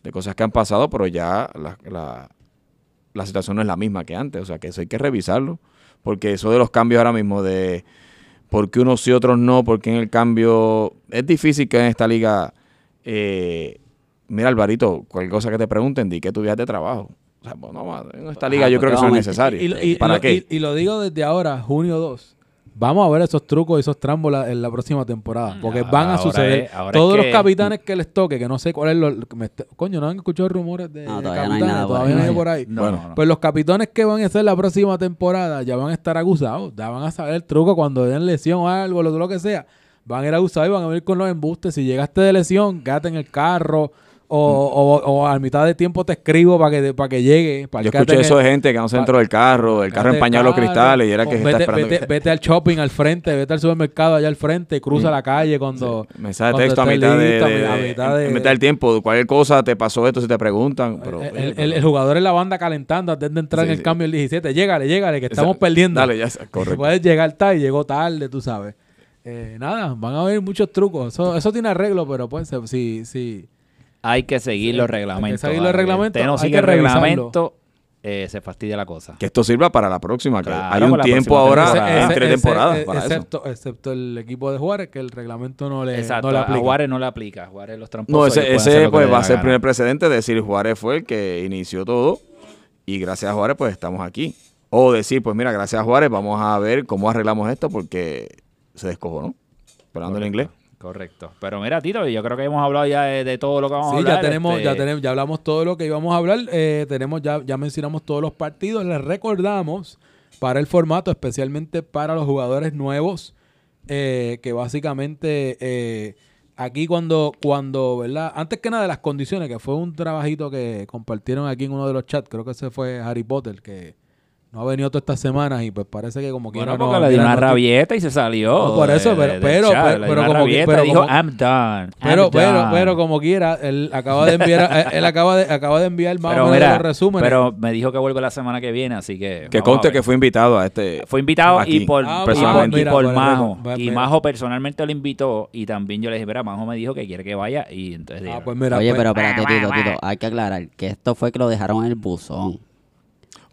de cosas que han pasado, pero ya la, la- la situación no es la misma que antes. O sea, que eso hay que revisarlo, porque eso de los cambios ahora mismo, de por qué unos sí, otros no, porque en el cambio. Es difícil que en esta liga. eh, mira, Alvarito, cualquier cosa que te pregunten, di que tu viaje de trabajo. O sea, pues, en esta liga yo creo que eso no es porque necesario. Y, ¿Para y qué? y lo digo desde ahora, junio 2. Vamos a ver esos trucos y esos trambos la- en la próxima temporada. Porque Ah, van a ahora suceder. es- ahora Todos es los capitanes que les toque, que no sé cuál es lo. me está- coño, no han escuchado rumores de, No, de todavía no hay nada por todavía ahí. no hay por ahí. No, Bueno, no, no. Pues los capitanes que van a hacer la próxima temporada ya van a estar acusados. Ya van a saber el truco cuando den lesión o algo, lo, lo que sea. Van a ir acusados y van a venir con los embustes. Si llegaste de lesión, quédate en el carro. O, o, o a mitad de tiempo te escribo para que, para que llegue. Para Yo escuché eso el- de gente que no se dentro del carro, el carro empañado los cristales y era que se vete, está esperando. Vete, que- vete al shopping al frente, vete al supermercado allá al frente, cruza la calle cuando. Mensaje de texto a mitad listo, de- a de- mitad de- mitad del tiempo. Cualquier cosa te pasó esto si te preguntan. Pero, el, oye, el- pero- el jugador en la banda calentando antes de entrar Sí, en el sí. cambio el 17. Llégale, llégale, que estamos perdiendo. Dale, ya <laughs> correcto. Puedes llegar tarde, llegó tarde, tú sabes. Eh, nada, van a haber muchos trucos. Eso, eso tiene arreglo, pero pues si, si, Hay que seguir Sí, los hay que reglamentos. seguir los reglamentos, Usted no sigue el reglamento, eh, se fastidia la cosa. Que esto sirva para la próxima. que Claro, hay un tiempo ahora temporada. entre ese- temporadas ese- para eso. excepto, el equipo de Juárez, que el reglamento no le, Exacto, no le a aplica. Juárez no le aplica. Juárez los tramposos. No, ese, pues va a ser el primer precedente de decir Juárez fue el que inició todo y gracias a Juárez pues estamos aquí. O decir, pues mira, gracias a Juárez, vamos a ver cómo arreglamos esto porque se descojonó. Esperando el inglés. Correcto. Pero mira, Tito, yo creo que hemos hablado ya de, de todo lo que vamos a Sí, hablar. ya tenemos, este, ya tenemos, ya hablamos todo lo que íbamos a hablar. eh, tenemos ya, ya mencionamos todos los partidos. Les recordamos para el formato, especialmente para los jugadores nuevos, eh, que básicamente eh, aquí cuando, cuando, ¿verdad? Antes que nada de las condiciones, que fue un trabajito que compartieron aquí en uno de los chats, creo que ese fue Harry Potter, que no ha venido todas estas semanas y pues parece que como quiera Bueno, no- porque le dio una rabieta y se salió. No, por eso, de- pero- del pero- chat, pero- pero como que- rabieta pero y dijo, como- I'm done. Pero, I'm pero, done". pero como quiera, él acaba de enviar, <laughs> él, acaba de, acaba de enviar más Pero o menos resúmenes. pero me dijo que vuelve la semana que viene, así que. Que ver. que fue invitado a este. Fue invitado aquí, y por, Ah, y personalmente. por- y Majo. Y. Majo personalmente lo invitó y también yo le dije, mira, Majo me dijo que quiere que vaya y entonces Ah, dije, pues mira, Oye, pues- pero espérate, Tito, Tito, hay que aclarar que esto fue que lo dejaron en el buzón.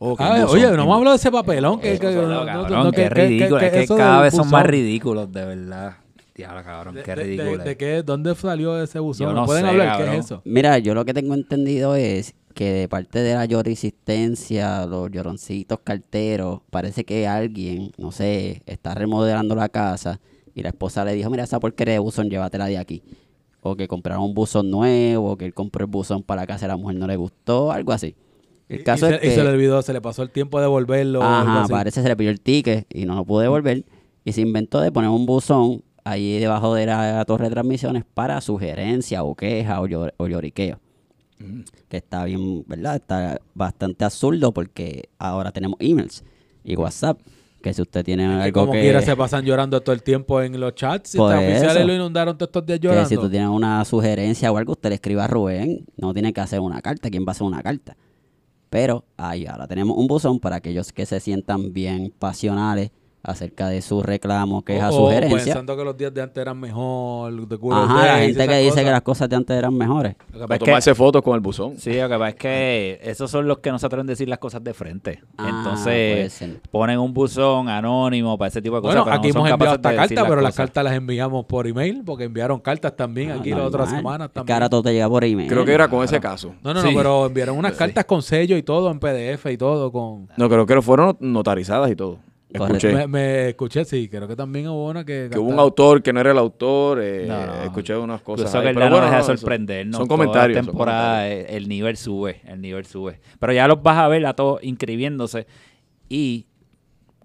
Oh, que Ah, oye, no hemos hablado de ese papelón. Que, que- Diablo, no- no- cabrón, no, qué que- que- ridículo. que es que cada vez son más ridículos, de verdad. Diablo, cabrón, qué de- ridículo. de- de qué? ¿Dónde salió ese buzón? Yo no ¿Pueden sé, hablar? ¿Qué es eso? Mira, yo lo que tengo entendido es que de parte de la resistencia, los lloroncitos carteros, parece que alguien, no sé, está remodelando la casa y la esposa le dijo, mira, esa porquería de buzón, llévatela de aquí. O que compraron un buzón nuevo, o que él compró el buzón para la casa y a la mujer no le gustó, algo así. El Y- caso y, es se, y que... se le olvidó, se le pasó el tiempo de devolverlo. Ajá, parece que se le pidió el ticket y no lo pudo devolver. Y se inventó de poner un buzón ahí debajo de la torre de transmisiones para sugerencia o queja o, llor- o lloriqueo. Que está bien, ¿verdad? Está bastante absurdo porque ahora tenemos emails y WhatsApp. Que si usted tiene Que algo como que... quiera se pasan llorando todo el tiempo en los chats. Por Los oficiales eso. lo inundaron todos estos días que llorando. si tú tienes una sugerencia o algo, usted le escriba a Rubén. No tiene que hacer una carta. ¿Quién va a hacer una carta? Pero ahí ahora tenemos un buzón para aquellos que se sientan bien pasionales acerca de su reclamo, queja, O- o sugerencia. pensando que los días de antes eran mejor. de old Ajá, la gente que dice cosas. que las cosas de antes eran mejores. Lo que es tomarse fotos con el buzón. Sí, lo que pasa es que esos son los que no se atreven a decir las cosas de frente. Ah, Entonces ponen un buzón anónimo para ese tipo de cosas. Bueno, pero aquí no hemos enviado esta de carta, pero las cartas las enviamos por email, porque enviaron cartas también Ah, aquí las otras normal. semanas Es también. que ahora todo te llega por email. Creo que era con ese caso. No, no, Sí. no, pero enviaron unas cartas con sello y todo en PDF y todo con... No, creo que fueron notarizadas y todo. Escuché Me, me escuché, sí, creo que también hubo una que... que hubo un autor que no era el autor. eh, No, no. Escuché unas cosas. Eso ahí, que pero no bueno, deja de sorprendernos. Son Toda comentarios. son temporada comentarios. eh, el nivel sube, el nivel sube. Pero ya los vas a ver a todos inscribiéndose y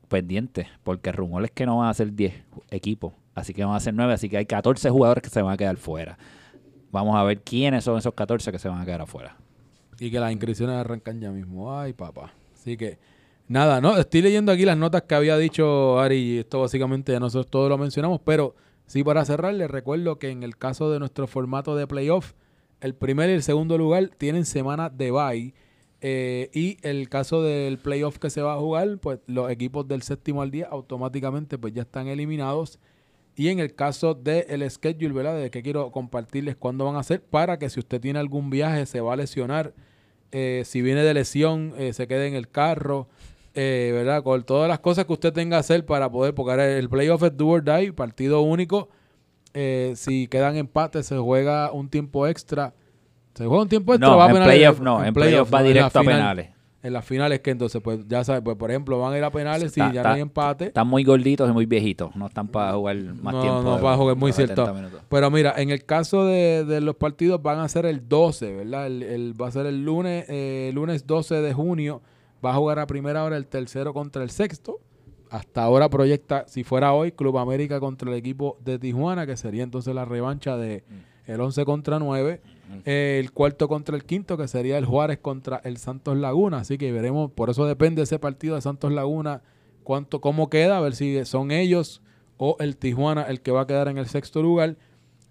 pendientes, porque el rumor es que no van a ser 10 equipos, así que van a ser 9, así que hay 14 jugadores que se van a quedar fuera. Vamos a ver quiénes son esos 14 que se van a quedar afuera. Y que las inscripciones arrancan ya mismo. Ay, papá. Así que, nada, no, estoy leyendo aquí las notas que había dicho Ari, y esto básicamente ya nosotros todos lo mencionamos, pero sí para cerrar, les recuerdo que en el caso de nuestro formato de playoff, el primer y el segundo lugar tienen semana de bye. eh, y el caso del playoff que se va a jugar, pues los equipos del séptimo al día automáticamente pues ya están eliminados. Y en el caso del schedule, ¿verdad? De que quiero compartirles cuándo van a hacer para que si usted tiene algún viaje, se va a lesionar, eh, si viene de lesión, eh, se quede en el carro, eh, ¿verdad? Con todas las cosas que usted tenga que hacer para poder, porque ahora el playoff es do or die, partido único. Eh, si quedan empates, se juega un tiempo extra. ¿Se juega un tiempo extra? No, va a en penales? playoff no, en playoff va ¿no? Directo a final. penales. En las finales que entonces, pues ya sabes, pues por ejemplo, van a ir a penales si ya está- no hay empate. Están muy gorditos y muy viejitos, no están para jugar más no, tiempo. no, de- para jugar muy de 70 cierto. minutos. Pero mira, en el caso de, de los partidos van a ser el 12, ¿verdad? El, el- va a ser el lunes, eh, lunes 12 de junio. Va a jugar a primera hora el tercero contra el sexto. Hasta ahora proyecta, si fuera hoy, Club América contra el equipo de Tijuana, que sería entonces la revancha de el 11 contra 9. Eh, el cuarto contra el quinto, que sería el Juárez contra el Santos Laguna. Así que veremos, por eso depende ese partido de Santos Laguna, cuánto, cómo queda, a ver si son ellos o el Tijuana el que va a quedar en el sexto lugar.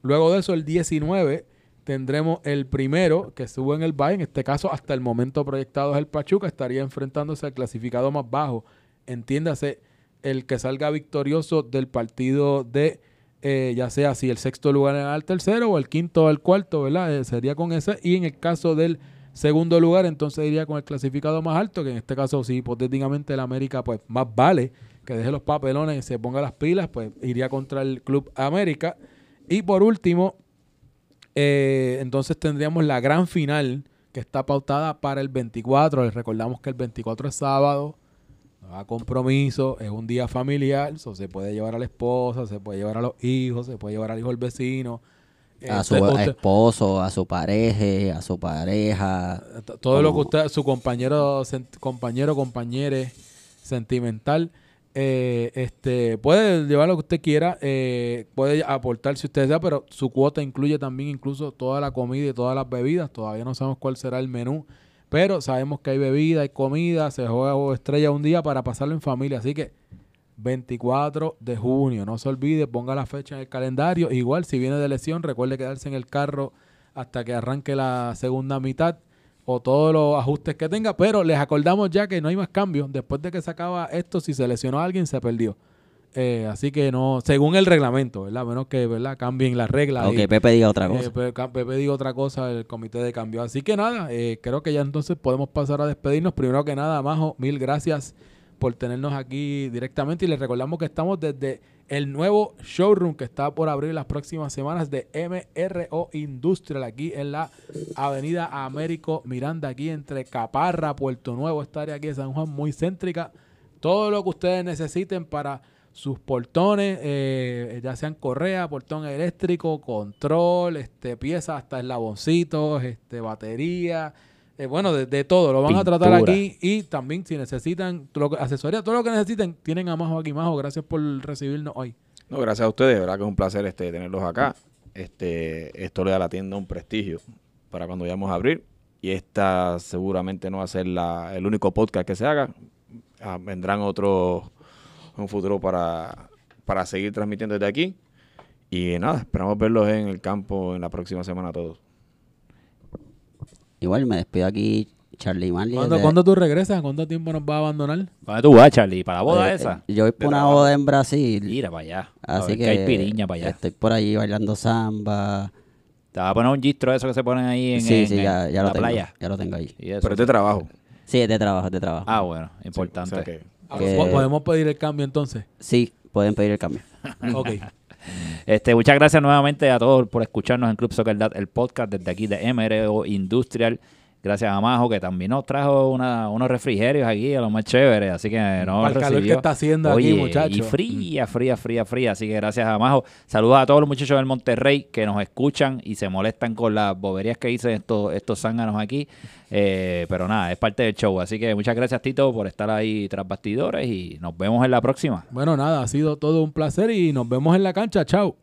Luego de eso, el 19, tendremos el primero que estuvo en el bye. En este caso, hasta el momento proyectado es el Pachuca. Estaría enfrentándose al clasificado más bajo. Entiéndase, el que salga victorioso del partido de, eh, ya sea si el sexto lugar el tercero o el quinto o el cuarto, ¿verdad? Eh, sería con ese. Y en el caso del segundo lugar, entonces iría con el clasificado más alto, que en este caso, si hipotéticamente el América, pues más vale que deje los papelones y se ponga las pilas, pues iría contra el Club América. Y por último, eh, entonces tendríamos la gran final que está pautada para el 24. Les recordamos que el 24 es sábado. no a compromiso, es un día familiar, so se puede llevar a la esposa, se puede llevar a los hijos, se puede llevar al hijo del vecino. A Este, su usted- esposo, a su pareja, a su pareja. todo lo que usted, su compañero, compañero, compañere sentimental, eh, este, puede llevar lo que usted quiera, eh, puede aportar si usted desea, pero su cuota incluye también incluso toda la comida y todas las bebidas. Todavía no sabemos cuál será el menú, pero sabemos que hay bebida, hay comida, se juega estrella un día para pasarlo en familia. Así que 24 de junio, no se olvide, ponga la fecha en el calendario. Igual, si viene de lesión, recuerde quedarse en el carro hasta que arranque la segunda mitad o todos los ajustes que tenga. Pero les acordamos ya que no hay más cambios. Después de que se acaba esto, si se lesionó a alguien, se perdió. Eh, así que no, según el reglamento, ¿verdad? A menos que ¿verdad? cambien las reglas. Y- Pepe diga otra eh, cosa. Pepe diga otra cosa, el comité de cambio. Así que nada, eh, creo que ya entonces podemos pasar a despedirnos. Primero que nada, Majo, mil gracias por tenernos aquí directamente y les recordamos que estamos desde el nuevo showroom que está por abrir las próximas semanas de MRO Industrial aquí en la avenida Américo Miranda, aquí entre Caparra, Puerto Nuevo, esta área aquí de San Juan, muy céntrica. Todo lo que ustedes necesiten para sus portones, eh, ya sean correa, portón eléctrico, control, este, piezas hasta eslaboncitos, este, batería, eh, bueno, de, de todo, lo van a tratar aquí y también si necesitan lo asesoría, todo lo que necesiten, tienen a Majo aquí, Majo, gracias por recibirnos hoy. No, gracias a ustedes, de verdad que es un placer este, tenerlos acá. Este, esto le da a la tienda un prestigio para cuando vayamos a abrir. Y esta seguramente no va a ser la, el único podcast que se haga. Ah, vendrán otros en un futuro para, para seguir transmitiendo desde aquí. Y nada, esperamos verlos en el campo en la próxima semana todos. Igual me despido aquí, Charlie Marley. ¿Cuándo, desde- cuándo tú regresas? ¿Cuánto tiempo nos va a abandonar? ¿Dónde tú vas, Charlie? ¿Para la boda eh, esa? Yo voy por De una trabajo. boda en Brasil. Mira para allá. Así ver que, que hay piriña para allá. estoy por allí bailando samba. Te vas a poner un gistro de eso que se ponen ahí en, sí, en- sí, ya, en ya la lo tengo. playa. Ya lo tengo ahí. Eso. Pero es de trabajo. Sí, es de trabajo, es de trabajo. Ah, bueno, Sí, importante. o sea que- Que- Ah, ¿Podemos pedir el cambio entonces? Sí, pueden pedir el cambio. ok. <laughs> <laughs> Este, muchas gracias nuevamente a todos por escucharnos en Club Soccer Dad, el podcast desde aquí de MRO Industrial. Gracias a Majo, que también nos trajo una- unos refrigerios aquí, a lo más chévere. Así que no Para el calor que está haciendo aquí, muchacho. Y fría, fría, fría, fría. Así que gracias a Majo. Saludos a todos los muchachos del Monterrey que nos escuchan y se molestan con las boberías que dicen estos, estos zánganos aquí. Eh, pero nada, es parte del show. Así que muchas gracias, Tito, por estar ahí tras bastidores y nos vemos en la próxima. Bueno, nada, ha sido todo un placer y nos vemos en la cancha. Chao.